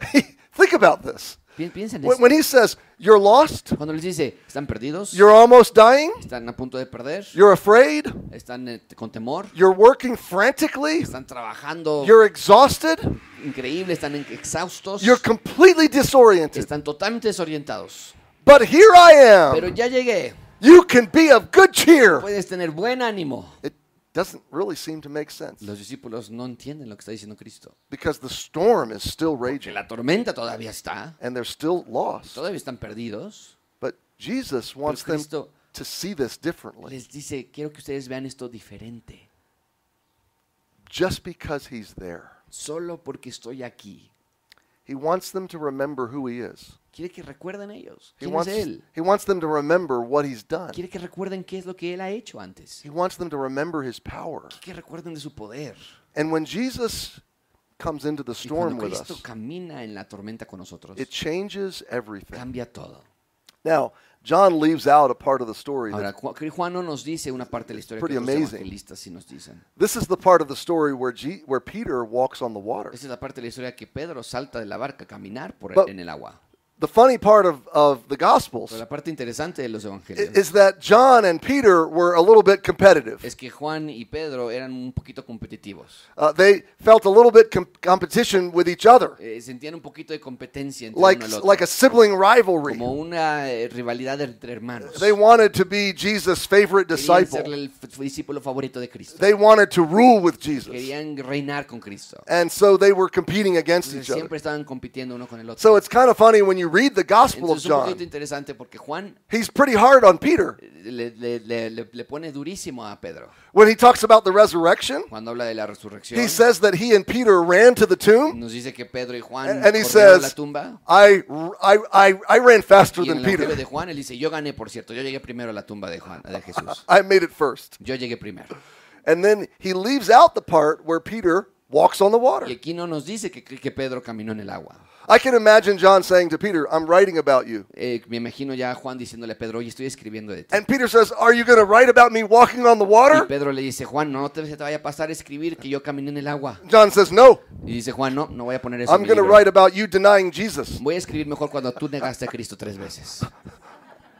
Think about this. Pi- Piensen en When, esto. when he says, You're lost, Cuando les dice, están perdidos, you're almost dying, están a punto de perder, you're afraid, están eh, con temor, you're working frantically, están trabajando you're exhausted, increíble, están en- exhaustos, you're completely disoriented. están totalmente desorientados. But here I Pero am. ya llegué, You can be of good cheer. puedes tener buen ánimo. It doesn't really seem to make sense Los discípulos no entienden lo que está diciendo Cristo. because the storm is still Que raging la tormenta todavía está, and they're still lost. todavía están perdidos. But Jesus wants them Cristo to see this differently. les dice, quiero que ustedes vean esto diferente. Just because he's there. Solo porque estoy aquí. He wants them to remember who he is. Quiere que recuerden ellos. He ¿Quién wants, es Él? he wants them to remember what he's done. Quiere que recuerden qué es lo que Él ha hecho antes. He wants them to remember his power. Quiere que recuerden de su poder. And when Jesus comes into the Y cuando storm with Cristo us, camina en la tormenta con nosotros, it changes everything. cambia todo. Now, John leaves out a part of the story. Ahora, Juan no nos dice una parte de la historia que Pretty los amazing. evangelistas sí nos dicen. this is the part of the story where, G, where Peter walks on the water. Esta es la parte de la historia que Pedro salta de la barca a caminar por But- en el agua. The funny part of, of the Gospels Pero la parte interesante de los evangelios is that John and Peter were a little bit competitive. es que Juan y Pedro eran un poquito competitivos. Uh, they felt a little bit com- competition with each other, Eh, sentían un poquito de competencia entre like, uno el otro. like a sibling rivalry. como una eh, rivalidad entre hermanos. They wanted to be Jesus' favorite Querían disciple. el f- discípulo favorito de Cristo. They wanted to rule with Jesus. Querían reinar con Cristo. And so they were competing against Entonces, each other. siempre estaban compitiendo uno con el otro. So it's kind of funny when you read the Gospel of Entonces es un poquito John. interesante porque Juan He's pretty hard on Peter. le, le- le- le- le pone durísimo a Pedro. When he talks about the resurrection, Cuando habla de la resurrección, he says that he and Peter ran to the tomb. nos dice que Pedro y Juan And, and he corrieron a la says, tumba. I, I, I, I ran faster Y en than el evangelio Peter. Juan él dice, yo gané, por cierto, yo llegué primero a la tumba de Juan, de Jesús. I made it first. Yo llegué primero. And then he leaves out the part where Peter walks on the Y water. aquí no nos dice que, que Pedro caminó en el agua. I can imagine John saying to Peter, I'm writing about you. Eh, me imagino ya a Juan diciéndole a Pedro, oye, estoy escribiendo de ti. And Peter says, Are you going to write about me walking on the Y water? Pedro le dice, Juan, no te, se te vaya a pasar a escribir que yo caminé en el agua. John says, No, Y dice Juan, no, no voy a poner eso en I'm mi going to libro. write about you denying Jesus. Voy a escribir mejor cuando tú negaste a Cristo tres veces.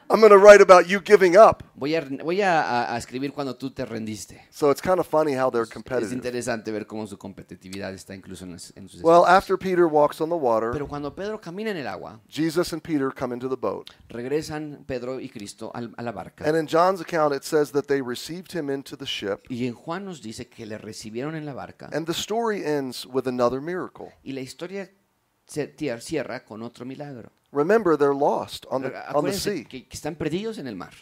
I'm going to write about you giving up. Voy a, voy a, a- escribir cuando tú te rendiste. So it's kind of funny how they're Es competitive. interesante ver cómo su competitividad está incluso en, las- en sus Well, after Peter walks on the water, Pero cuando Pedro camina en el agua, Jesus and Peter come into the boat. regresan Pedro y Cristo al- a la barca. And in John's account, it says that they received him into the ship. Y en Juan nos dice que le recibieron en la barca. And the story ends with another miracle. Y la historia se tier- cierra con otro milagro. Remember, they're lost on the, on the sea. que, están perdidos en el mar.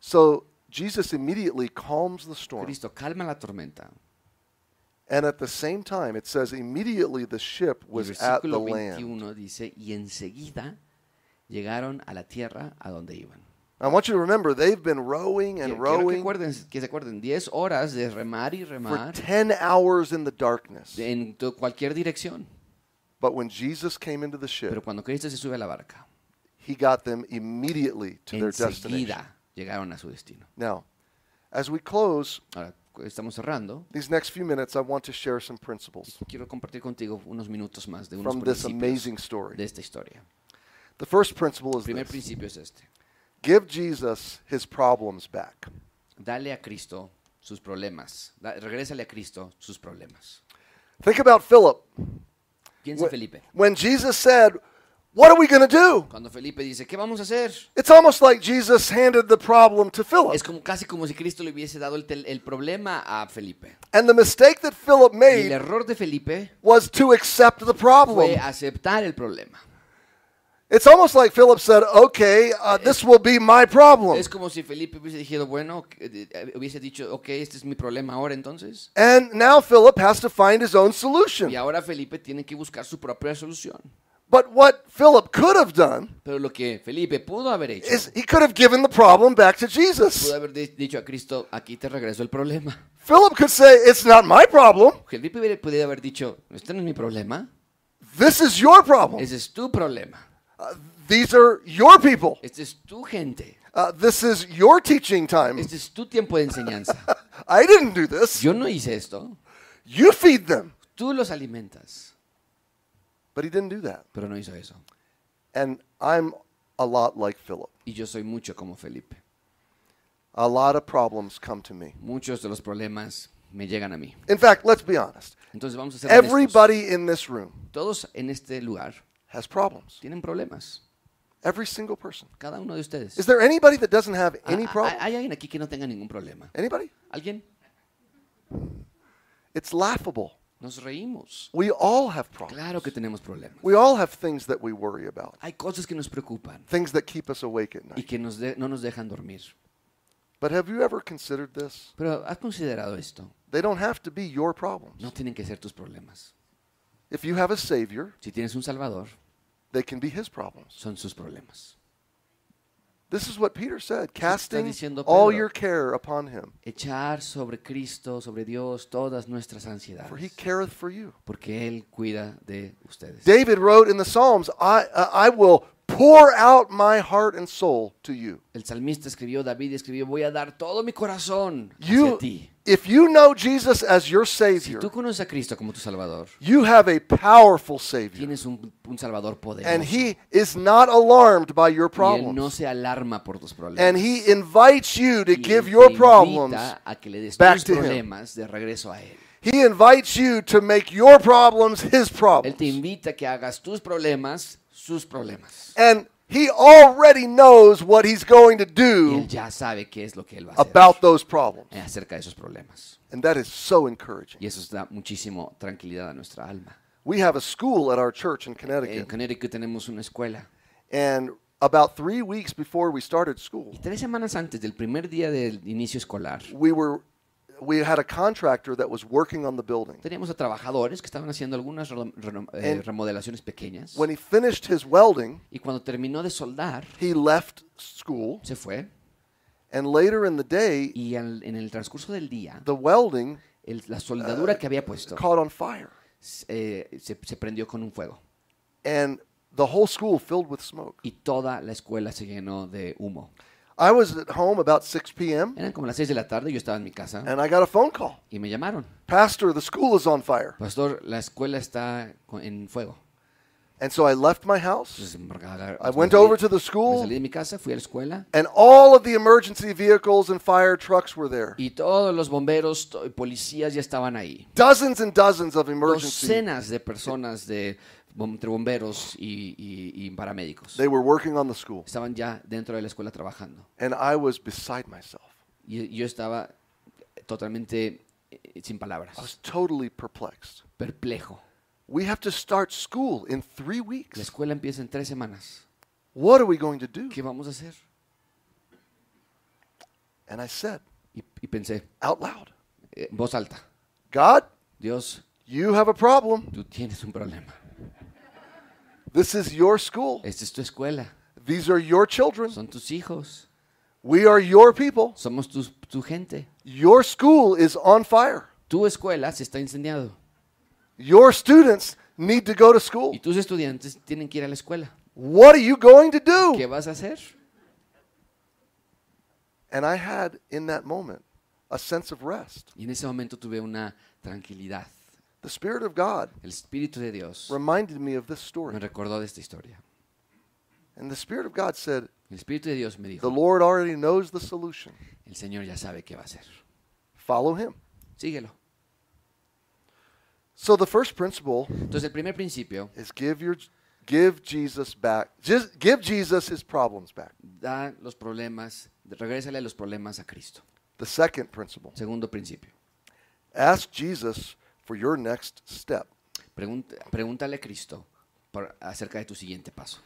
So Jesus immediately calms the storm. Cristo calma la tormenta. And at the same time, it says immediately the ship was at the land. dice, y enseguida llegaron a la tierra a donde iban. I want you to remember, they've been rowing and Quiero, quiero que, rowing acuerden, que se acuerden, 10 horas de remar y for 10 hours in the darkness. en cualquier dirección. But when Jesus came into the ship, Pero cuando Cristo se sube a la barca, he got them immediately to their destination. enseguida llegaron a su destino. Now, as we close Ahora, estamos cerrando. these next few minutes, I want to share some principles Quiero compartir contigo unos minutos más de unos from this principios amazing story. de esta historia. The first principle El is primer this principio es este. give Jesus his problems back. Dale a Cristo sus problemas. Da- regrésale a Cristo sus problemas. Think about Philip. Piensa Felipe. When Jesus said, What are we going to do? Cuando Felipe dice, ¿qué vamos a hacer? It's almost like Jesus handed the problem to Philip. Es como casi como si Cristo le hubiese dado el, tel- el problema a Felipe. And the mistake that Philip Y el made error de Felipe was to accept the problem. fue aceptar el problema. It's almost like Philip said, Okay, uh, this will be my problem. Es como si Felipe hubiese dicho, bueno, eh, eh, hubiese dicho, ok, este es mi problema ahora entonces. And now Philip has to find his own solution. Y ahora Felipe tiene que buscar su propia solución. But what Philip could have done Pero lo que Felipe pudo haber hecho, is he could have given the problem back to Jesus. pudo haber dicho a Cristo, aquí te regreso el problema. Philip could say, It's not my problem. Felipe hubiera podido haber dicho, este no es mi problema, This is your problem. ese es tu problema, Uh, these are your people. es tu gente, Uh, this is your teaching time. este es tu tiempo de enseñanza. I didn't do this. Yo no hice esto, You feed them. tú los alimentas, But he didn't do that. pero no hizo eso. And I'm a lot like Philip. Y yo soy mucho como Felipe. A lot of problems come to me. Muchos de los problemas me llegan a mí. In fact, let's be honest. Entonces vamos a ser honestos. Everybody in this room Todos en este lugar has problems. tienen problemas. Every single person. Cada uno de ustedes. Is there anybody that doesn't have Ah, any ah, problem? ¿Hay alguien aquí que no tenga ningún problema? Anybody? ¿Alguien? It's laughable. Nos reímos. We all have problems. Claro que tenemos problemas. We all have things that we worry about, Hay cosas que nos preocupan things that keep us awake at night. y que nos de- no nos dejan dormir. But have you ever considered this? Pero ¿has considerado esto? They don't have to be your problems. No tienen que ser tus problemas. If you have a Savior, Si tienes un Salvador, they can be His problems. son sus problemas. This is what Peter said casting diciendo all your care upon him, Echar sobre Cristo, sobre Dios, todas nuestras ansiedades. for he careth for you. porque Él cuida de ustedes. David wrote in the Psalms, I, uh, I will pour out my heart and soul to you. El salmista escribió, David escribió, voy a dar todo mi corazón hacia You, ti. if you know Jesus as your savior, Si tú conoces a Cristo como tu Salvador, you have a powerful Savior. tienes un, un Salvador poderoso. And he is not alarmed by your problems. y Él no se alarma por tus problemas. And he invites you to Y give your te problems. invita a que le des back tus to him. problemas de regreso a Él. He invites you to make your problems his problems. Él te invita a que hagas tus problemas sus problemas. And he already knows what he's going to Y do Él ya sabe qué es lo que Él va a hacer about those problems. eh, acerca de esos problemas. And that is so encouraging. Y eso da muchísimo tranquilidad a nuestra alma. We have a school at our church in Connecticut. En Connecticut. Connecticut tenemos una escuela. And about three weeks before we started school, Y tres semanas antes del primer día del inicio escolar, we were we had a contractor that was working on the building. teníamos a trabajadores que estaban haciendo algunas eh, remodelaciones pequeñas. When he finished his welding, Y cuando terminó de soldar, he left school. se fue. And later in the day, Y al- en el transcurso del día, the welding el- la soldadura que había puesto caught on fire. eh, se, se prendió con un fuego. And the whole school filled with smoke. Y toda la escuela se llenó de humo. I was at home about 6 p.m. Eran como las 6 de la tarde, yo estaba en mi casa and I got a phone call. y me llamaron. Pastor, the school is on fire. Pastor, la escuela está con- en fuego. And so I left my house. Entonces, me agar- I me went salí- over to the me school, salí de mi casa, fui a la escuela and all of the emergency vehicles and fire trucks were there. y todos los bomberos to- policías ya estaban ahí. Dozens and dozens of emergency. Docenas de personas de entre bomberos y, y- y paramédicos. They were working on the school. Estaban ya dentro de la escuela trabajando. And I was beside myself. Y yo estaba totalmente eh, sin I was palabras, totally perplexed. perplejo. We have to start school in three La weeks. escuela empieza en tres semanas. What are we going to do? ¿Qué vamos a hacer? And I said Y, y pensé, out loud, eh, en voz alta, God, Dios, you have a problem. tú tienes un problema. This is your school. Esta es tu escuela, These are your children. son tus hijos, We are your people. somos tu, tu gente. Your school is on fire. Tu escuela se está incendiando Your students need to go to school. y tus estudiantes tienen que ir a la escuela. What are you going to do? ¿Qué vas a hacer? And I had in that moment a sense of rest. Y en ese momento tuve una tranquilidad. The Spirit of God El Espíritu de Dios reminded me of this me story. recordó de esta historia. And the Spirit of God said, El Espíritu de Dios me The dijo, Lord already knows the solution. el Señor ya sabe qué va a hacer. Follow Him. Síguelo. So the first principle Entonces el primer principio, is give your give Jesus back. Just give Jesus his problems back. da los problemas, regrésale los problemas a Cristo. The second principle, Segundo principio, ask Jesus for your next step. pregúntale a Cristo acerca de tu siguiente paso.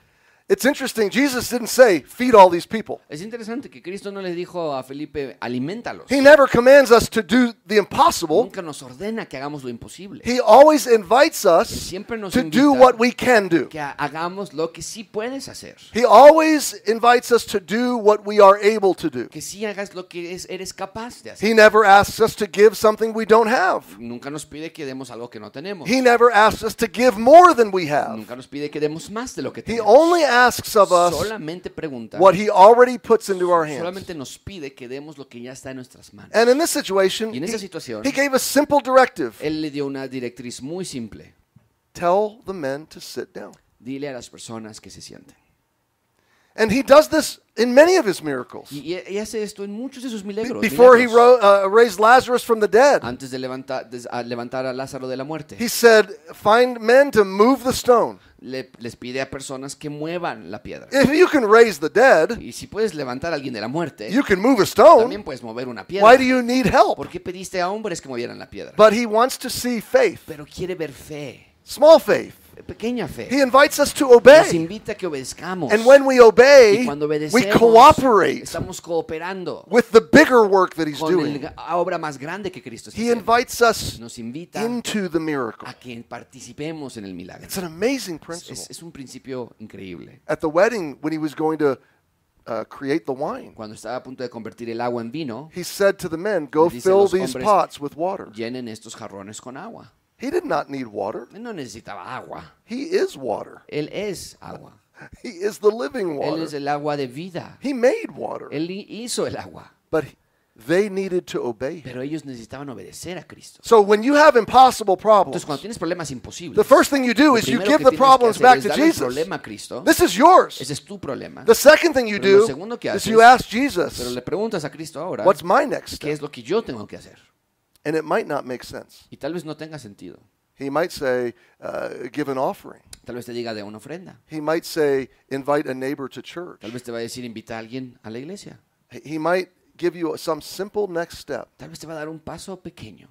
It's interesting. Jesus didn't say, feed all these people. Es interesante que Cristo no dijo a Felipe, aliméntalos. He never commands us to do the impossible. Nunca nos ordena que hagamos lo imposible. He always invites us Siempre nos to invita do what we can do. que hagamos lo que sí puedes hacer. He always invites us to do what we are able to do. Que sí hagas lo que es- eres capaz de hacer. He never asks us to give something we don't have. Nunca nos pide que demos algo que no tenemos. He never asks us to give more than we have. Nunca nos pide que demos más de lo que He tenemos. only asks of us Solamente pregunta. what he already puts into our hands. Solamente nos pide que demos lo que ya está en nuestras manos. And in this situation, Y en he, situación- he gave a simple directive. Él le dio una directriz muy simple. Tell the men to sit down. Dile a las personas que se sienten. And he does this in many of his miracles. Y, y- hace esto en muchos de sus milagros. Before he ro- uh, raised Lazarus from the dead, Antes de levantar, de- a levantar a Lázaro de la muerte. he said, Find men to move the stone. Le- les pide a personas que muevan la piedra. If you can raise the dead, Y si puedes levantar a alguien de la muerte, you can move a stone. también puedes mover una Why do you need help? ¿Por qué pediste a hombres que movieran la piedra? But he wants to see faith, Pero quiere ver fe, small faith. Pequeña fe. He invites us to Nos obey. invita a que obedezcamos. And when we y obey, cuando we obedecemos, cooperate estamos cooperando with the bigger work that he's con doing. la obra más grande que Cristo está He haciendo. invites us Nos invita into the miracle. a que participemos en el milagro. It's an amazing principle. es un principio increíble. At the wedding, when he was going to uh, create the wine. Cuando estaba a punto de convertir el agua en vino, He said to the men, Go dice a fill los these hombres- pots with water. llenen estos jarrones con agua. He did not need water. Él no necesitaba agua. He is water. Él es agua. He is the living Él water. es el agua de vida. He made water. Él hi- hizo el agua. But he- they needed to obey him. Pero ellos necesitaban obedecer a Cristo. So when you have impossible problems, Entonces, cuando tienes problemas imposibles, the first thing you do is you give the problems back to Jesus. problema a Cristo. This is yours. Ese es tu problema. The second thing you Pero do is you ask Pero Jesus, le preguntas a Cristo ahora, What's my next ¿qué es step? lo que yo tengo que hacer? And it might not make sense. Y tal vez no tenga sentido. He might say, uh, Give an offering. Tal vez te diga de una ofrenda. He might say, Invite a neighbor to church. Tal vez te va a decir invita a alguien a la iglesia. He might give you some simple next step. Tal vez te va a dar un paso pequeño,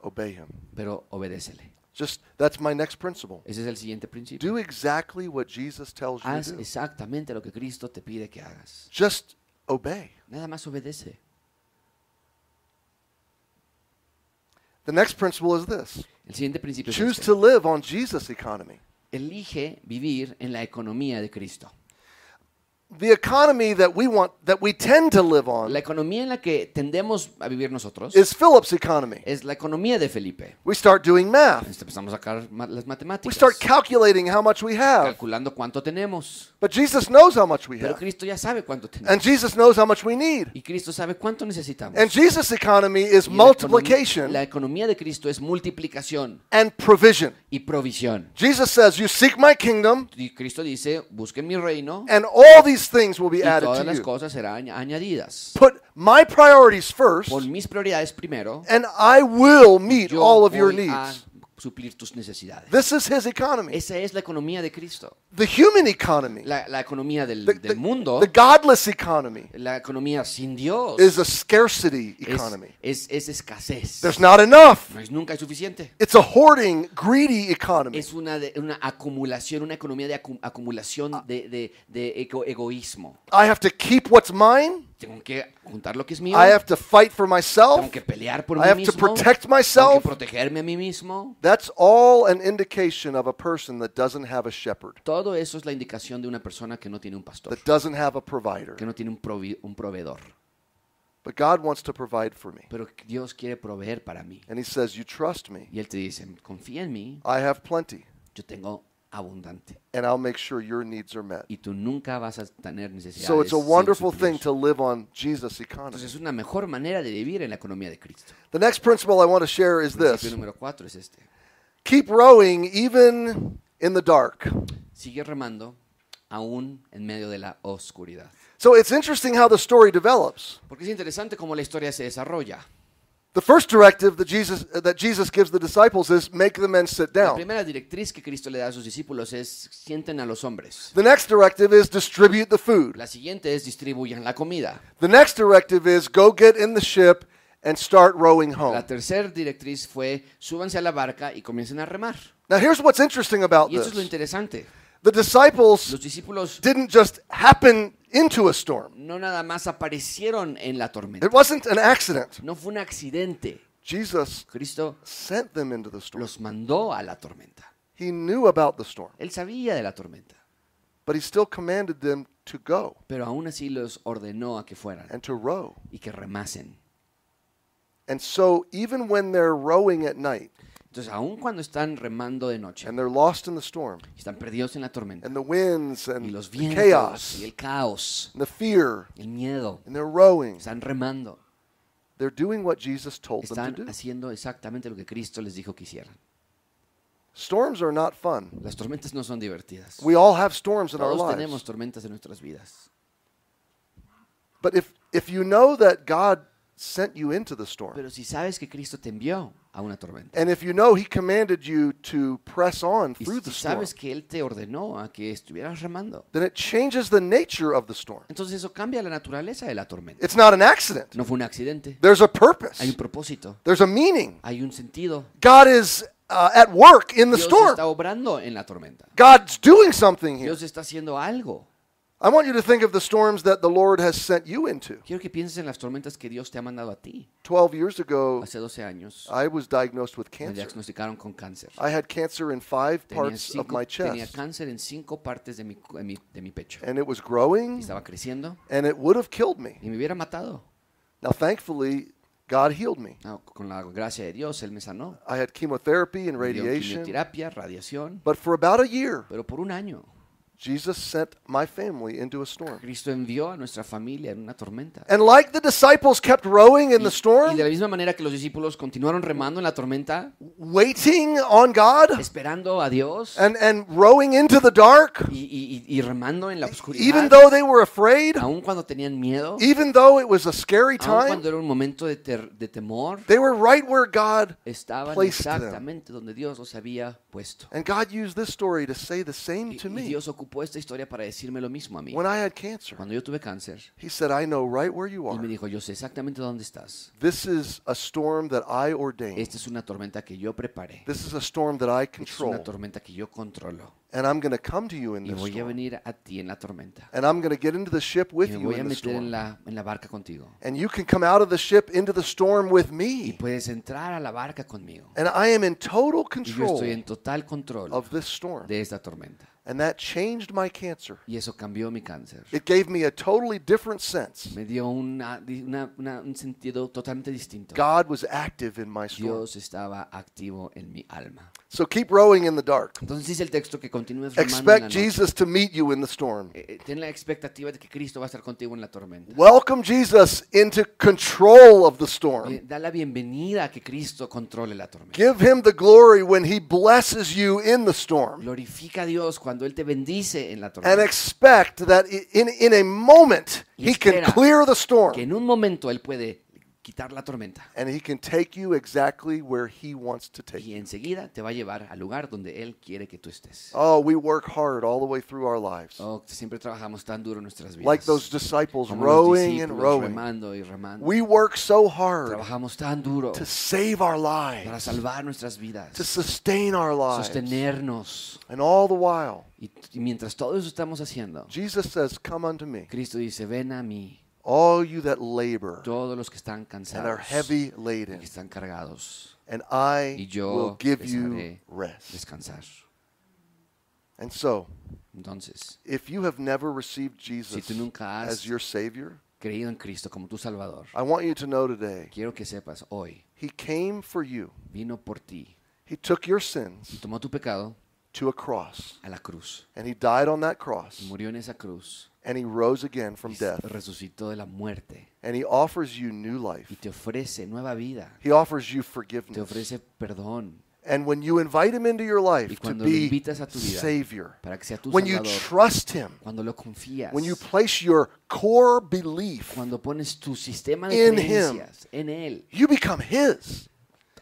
Obey him. pero obedécele. Just that's my next principle. Ese es el siguiente principio. Do exactly what Jesus tells you Haz to do. exactamente lo que Cristo te pide que hagas. Just obey. Nada más obedece. The next principle is this El siguiente principio es choose este. to live on Jesus' economy. Elige vivir en la economía de Cristo. The economy that we want, that we tend to live on, La economía en la que tendemos a vivir nosotros is Philip's economy. es la economía de Felipe. We start doing math. Empezamos a sacar ma- las We matemáticas, start calculating how much we have. calculando cuánto tenemos. But Jesus knows how much we Pero have. Cristo ya sabe cuánto tenemos. And Jesus knows how much we need. Y Cristo sabe cuánto necesitamos. And Jesus' economy is Y la economía- multiplication La economía de Cristo es multiplicación and provision. y provisión. Jesus says, You seek my kingdom, Y Cristo dice, busquen mi reino and all these things will be y added todas to las you. cosas serán añadidas. Put my priorities first, Pon mis prioridades primero. and I will meet Yo all of your voy a needs. Suplir tus necesidades. This is his economy. Esa es la economía de Cristo. The human economy, La, la economía del, the, del mundo, the godless economy, la economía sin Dios, is a scarcity es, economy. es, es escasez. There's not enough. No es nunca es suficiente. It's a hoarding, greedy economy. Es una, de- una acumulación, una economía de acu- acumulación de, de- de ego- egoísmo. I have to keep what's mine. Tengo que juntar lo que es mío. I have to fight for myself. Tengo que pelear por I mí have to mismo. protect Tengo myself. que protegerme a mí mismo. That's all an indication of a person that doesn't have a shepherd, Todo eso es la indicación de una persona que no tiene un pastor, that doesn't have a provider. que no tiene un, provi- un proveedor. But God wants to provide for me. Pero Dios quiere proveer para mí. And He says, You trust me. Y Él te dice, confía en mí, I have plenty, yo tengo abundante. and I'll make sure your needs are met. Y tú nunca vas a tener necesidades. So it's a wonderful thing to live on Jesus' economy. Entonces es una mejor manera de vivir en la economía de Cristo. The next principle I want to share is El this número cuatro es este. keep rowing even in the dark. Sigue remando aún en medio de la oscuridad. So it's interesting how the story develops. Porque es interesante cómo la historia se desarrolla. The first directive that Jesus, that Jesus gives the disciples is make the men sit La down. primera directriz que Cristo le da a sus discípulos es sienten a los hombres. The next directive is distribute the food. La siguiente es distribuyan la comida. The next directive is go get in the ship and start rowing home. La tercera directriz fue súbanse a la barca y comiencen a remar. Now, here's what's interesting about Y eso es lo this interesante. The disciples didn't just happen into a storm, no nada más aparecieron en la tormenta. it wasn't an accident. No fue un accidente. Jesus Cristo sent them into the storm. los mandó a la tormenta. He knew about the storm, Él sabía de la tormenta, but he still commanded them to go pero aún así los ordenó a que fueran and to row. y que remasen. And so, even when they're rowing at night Entonces, aún cuando están remando de noche, and they're lost in the storm, están perdidos en la tormenta, and the winds y and los the chaos, y el caos, and the fear, el miedo, and they're rowing, están remando, they're doing what Jesus told them to están do. haciendo exactamente lo que Cristo les dijo que hicieran. Storms are not fun. Las tormentas no son divertidas. We all have storms in our Todos lives. tenemos tormentas en nuestras vidas. But if, if you know that God sent you into the storm, Pero si sabes que Cristo te envió a una tormenta, and if you know He commanded you to press on y through si the storm, sabes que Él te ordenó a que estuvieras remando, then it changes the nature of the storm. entonces eso cambia la naturaleza de la tormenta. It's not an accident. No fue un accidente. There's a purpose. Hay un propósito, There's a meaning. hay un sentido. God is uh, at work in the Dios storm. está obrando en la tormenta. God's doing something here. Dios está haciendo algo. I want you to think of the storms that the Lord has sent you into. Quiero que pienses en las tormentas que Dios te ha mandado a ti. 12 years ago, Hace 12 años I was diagnosed with me cancer. diagnosticaron con cáncer. I had cancer in five Tenía, parts of cinco- my tenía chest, cáncer en cinco partes de mi, de mi, de mi pecho. and it was growing, Estaba creciendo and it would have killed me. y me hubiera matado. Now, thankfully, God healed me. No, con la gracia de Dios, Él me sanó. I had chemotherapy and Me dio radiation, quimioterapia, radiación. but for about a year, Pero por un año, Jesus sent my family into a storm. Cristo envió a nuestra familia en una tormenta. And like the disciples kept rowing in Y, the y storm, de la misma manera que los discípulos continuaron remando en la tormenta, waiting on God esperando a Dios and, and rowing into the dark, y, y- y- y remando en la oscuridad. even though they were afraid, aun cuando tenían miedo, even though it was a scary time, aun cuando era un momento de, ter- de temor, they were right where God estaban placed them. exactamente donde Dios los había puesto. And God used this story to say the same Y, to y me. Dios ocupó esta historia para decirme lo mismo a mí. When I had cancer, Cuando yo tuve cáncer, He said, I know right where you Él me are. dijo, yo sé exactamente dónde estás. This is a storm that I ordained. Esta es una tormenta que yo preparé. This is a storm that I Esta es una control. tormenta que yo controlo. And I'm going to come to you in Y this voy a storm. venir a ti en la tormenta. And I'm going to get into the ship Y with me you voy a in the meter en storm. la, en la barca contigo. And you can come out of the ship into the storm with Y me. puedes entrar a la barca conmigo. And I am in total Y yo estoy en control total control of this storm. de esta tormenta. And that changed my cancer. Y eso cambió mi cáncer. It gave me a totally different sense. Me dio una- una- una- un sentido totalmente distinto. God was active in my soul. Dios estaba activo en mi alma. So keep rowing in the dark. Entonces dice el texto que continúes remando en la Expect noche. Jesus to meet you in the storm. Eh, eh, Ten la expectativa de que Cristo va a estar contigo en la tormenta. Welcome Jesus into control of the Eh, storm. Da la bienvenida a que Cristo controle la tormenta. Give him the glory when he blesses you in the storm. Glorifica a Dios cuando Él te bendice en la And tormenta. expect that i- in, in a moment Y he can espera clear the Que storm en un momento Él puede quitar la tormenta. and he can take you exactly where he wants to take Y you. enseguida te va a llevar al lugar donde Él quiere que tú estés. Oh, we work hard all the way through our lives. Oh, siempre trabajamos tan duro en nuestras vidas. Like those disciples Como los rowing and discípulos, rowing. remando y remando. We work so hard Trabajamos tan duro to save our para lives, salvar nuestras vidas, to sustain our lives. sostenernos. And all the while, Y, y mientras todo eso estamos haciendo, Jesus says, Come unto me, Cristo dice, ven a mí, all you that labor todos los que están cansados and are heavy y que laden, están cargados, and y I yo will give you rest. descansar. And so, Entonces, if you have never received Jesus nunca as your Savior, creído en Cristo como tu Salvador, I want you to know today, quiero que sepas hoy, He came for you. vino por ti He took your y sins tomó tu pecado to a cross, a la cruz. and He died on that Y cross, murió en esa cruz and He rose again from death, resucitó de la muerte and He offers you new life. y te ofrece nueva vida, He offers you forgiveness. te ofrece perdón And when you invite Him into your life to cuando lo be invitas a tu vida Savior, para que sea tu when you Salvador, trust Him, cuando lo confías, when you place your core belief, cuando pones tu sistema de in Him. en Él, you become His.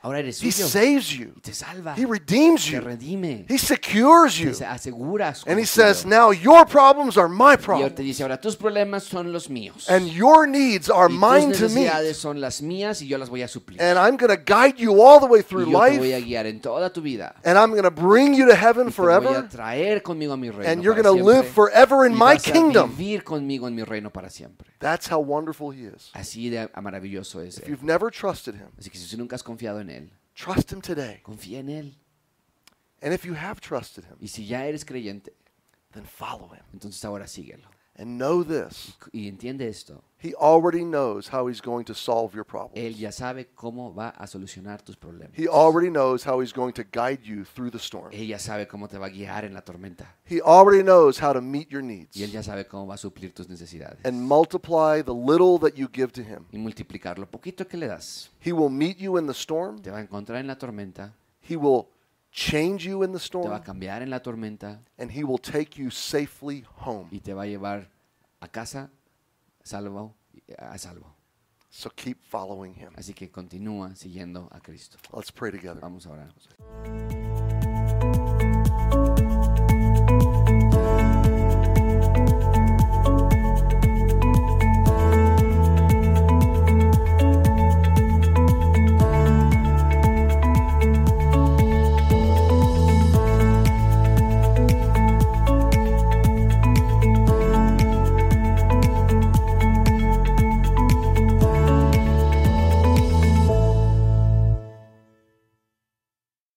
Ahora eres He saves you. y te salva, He redeems te you. redime, He secures you. te aseguras. And he says, now your problems are my Y te problems. dice, ahora tus problemas son los míos. And your needs are y mine to meet. necesidades son las mías y yo las voy a suplir. And I'm going to guide you all the way y through yo te voy a life. guiar en toda tu vida. And I'm going to bring you to heaven Y te voy a forever. traer conmigo a mi reino And you're going to live forever in y my vas a kingdom. vivir conmigo en mi reino para siempre. That's how wonderful he is. Así de maravilloso es If Él. you've never trusted him, Así que si nunca has confiado en Él, trust him today. confía en Él. And if you have trusted him, Y si ya eres creyente, then follow him. entonces ahora síguelo. And know this. Y entiende esto. He already knows how he's going to solve your Él problems. ya sabe cómo va a solucionar tus problemas. He already knows how he's going to guide you through the storm. Él ya sabe cómo te va a guiar en la tormenta. He already knows how to meet your needs Y Él ya sabe cómo va a suplir tus necesidades. and multiply the little that you give to him. Y multiplicar lo poquito que le das. He will meet you in the storm. Te va a encontrar en la tormenta. He will change you in the Te va storm. a cambiar en la tormenta. And he will take you safely home. Y te va a llevar a casa salvo, a salvo. So keep following him. Así que continúa siguiendo a Cristo. Let's pray together. Vamos a orar.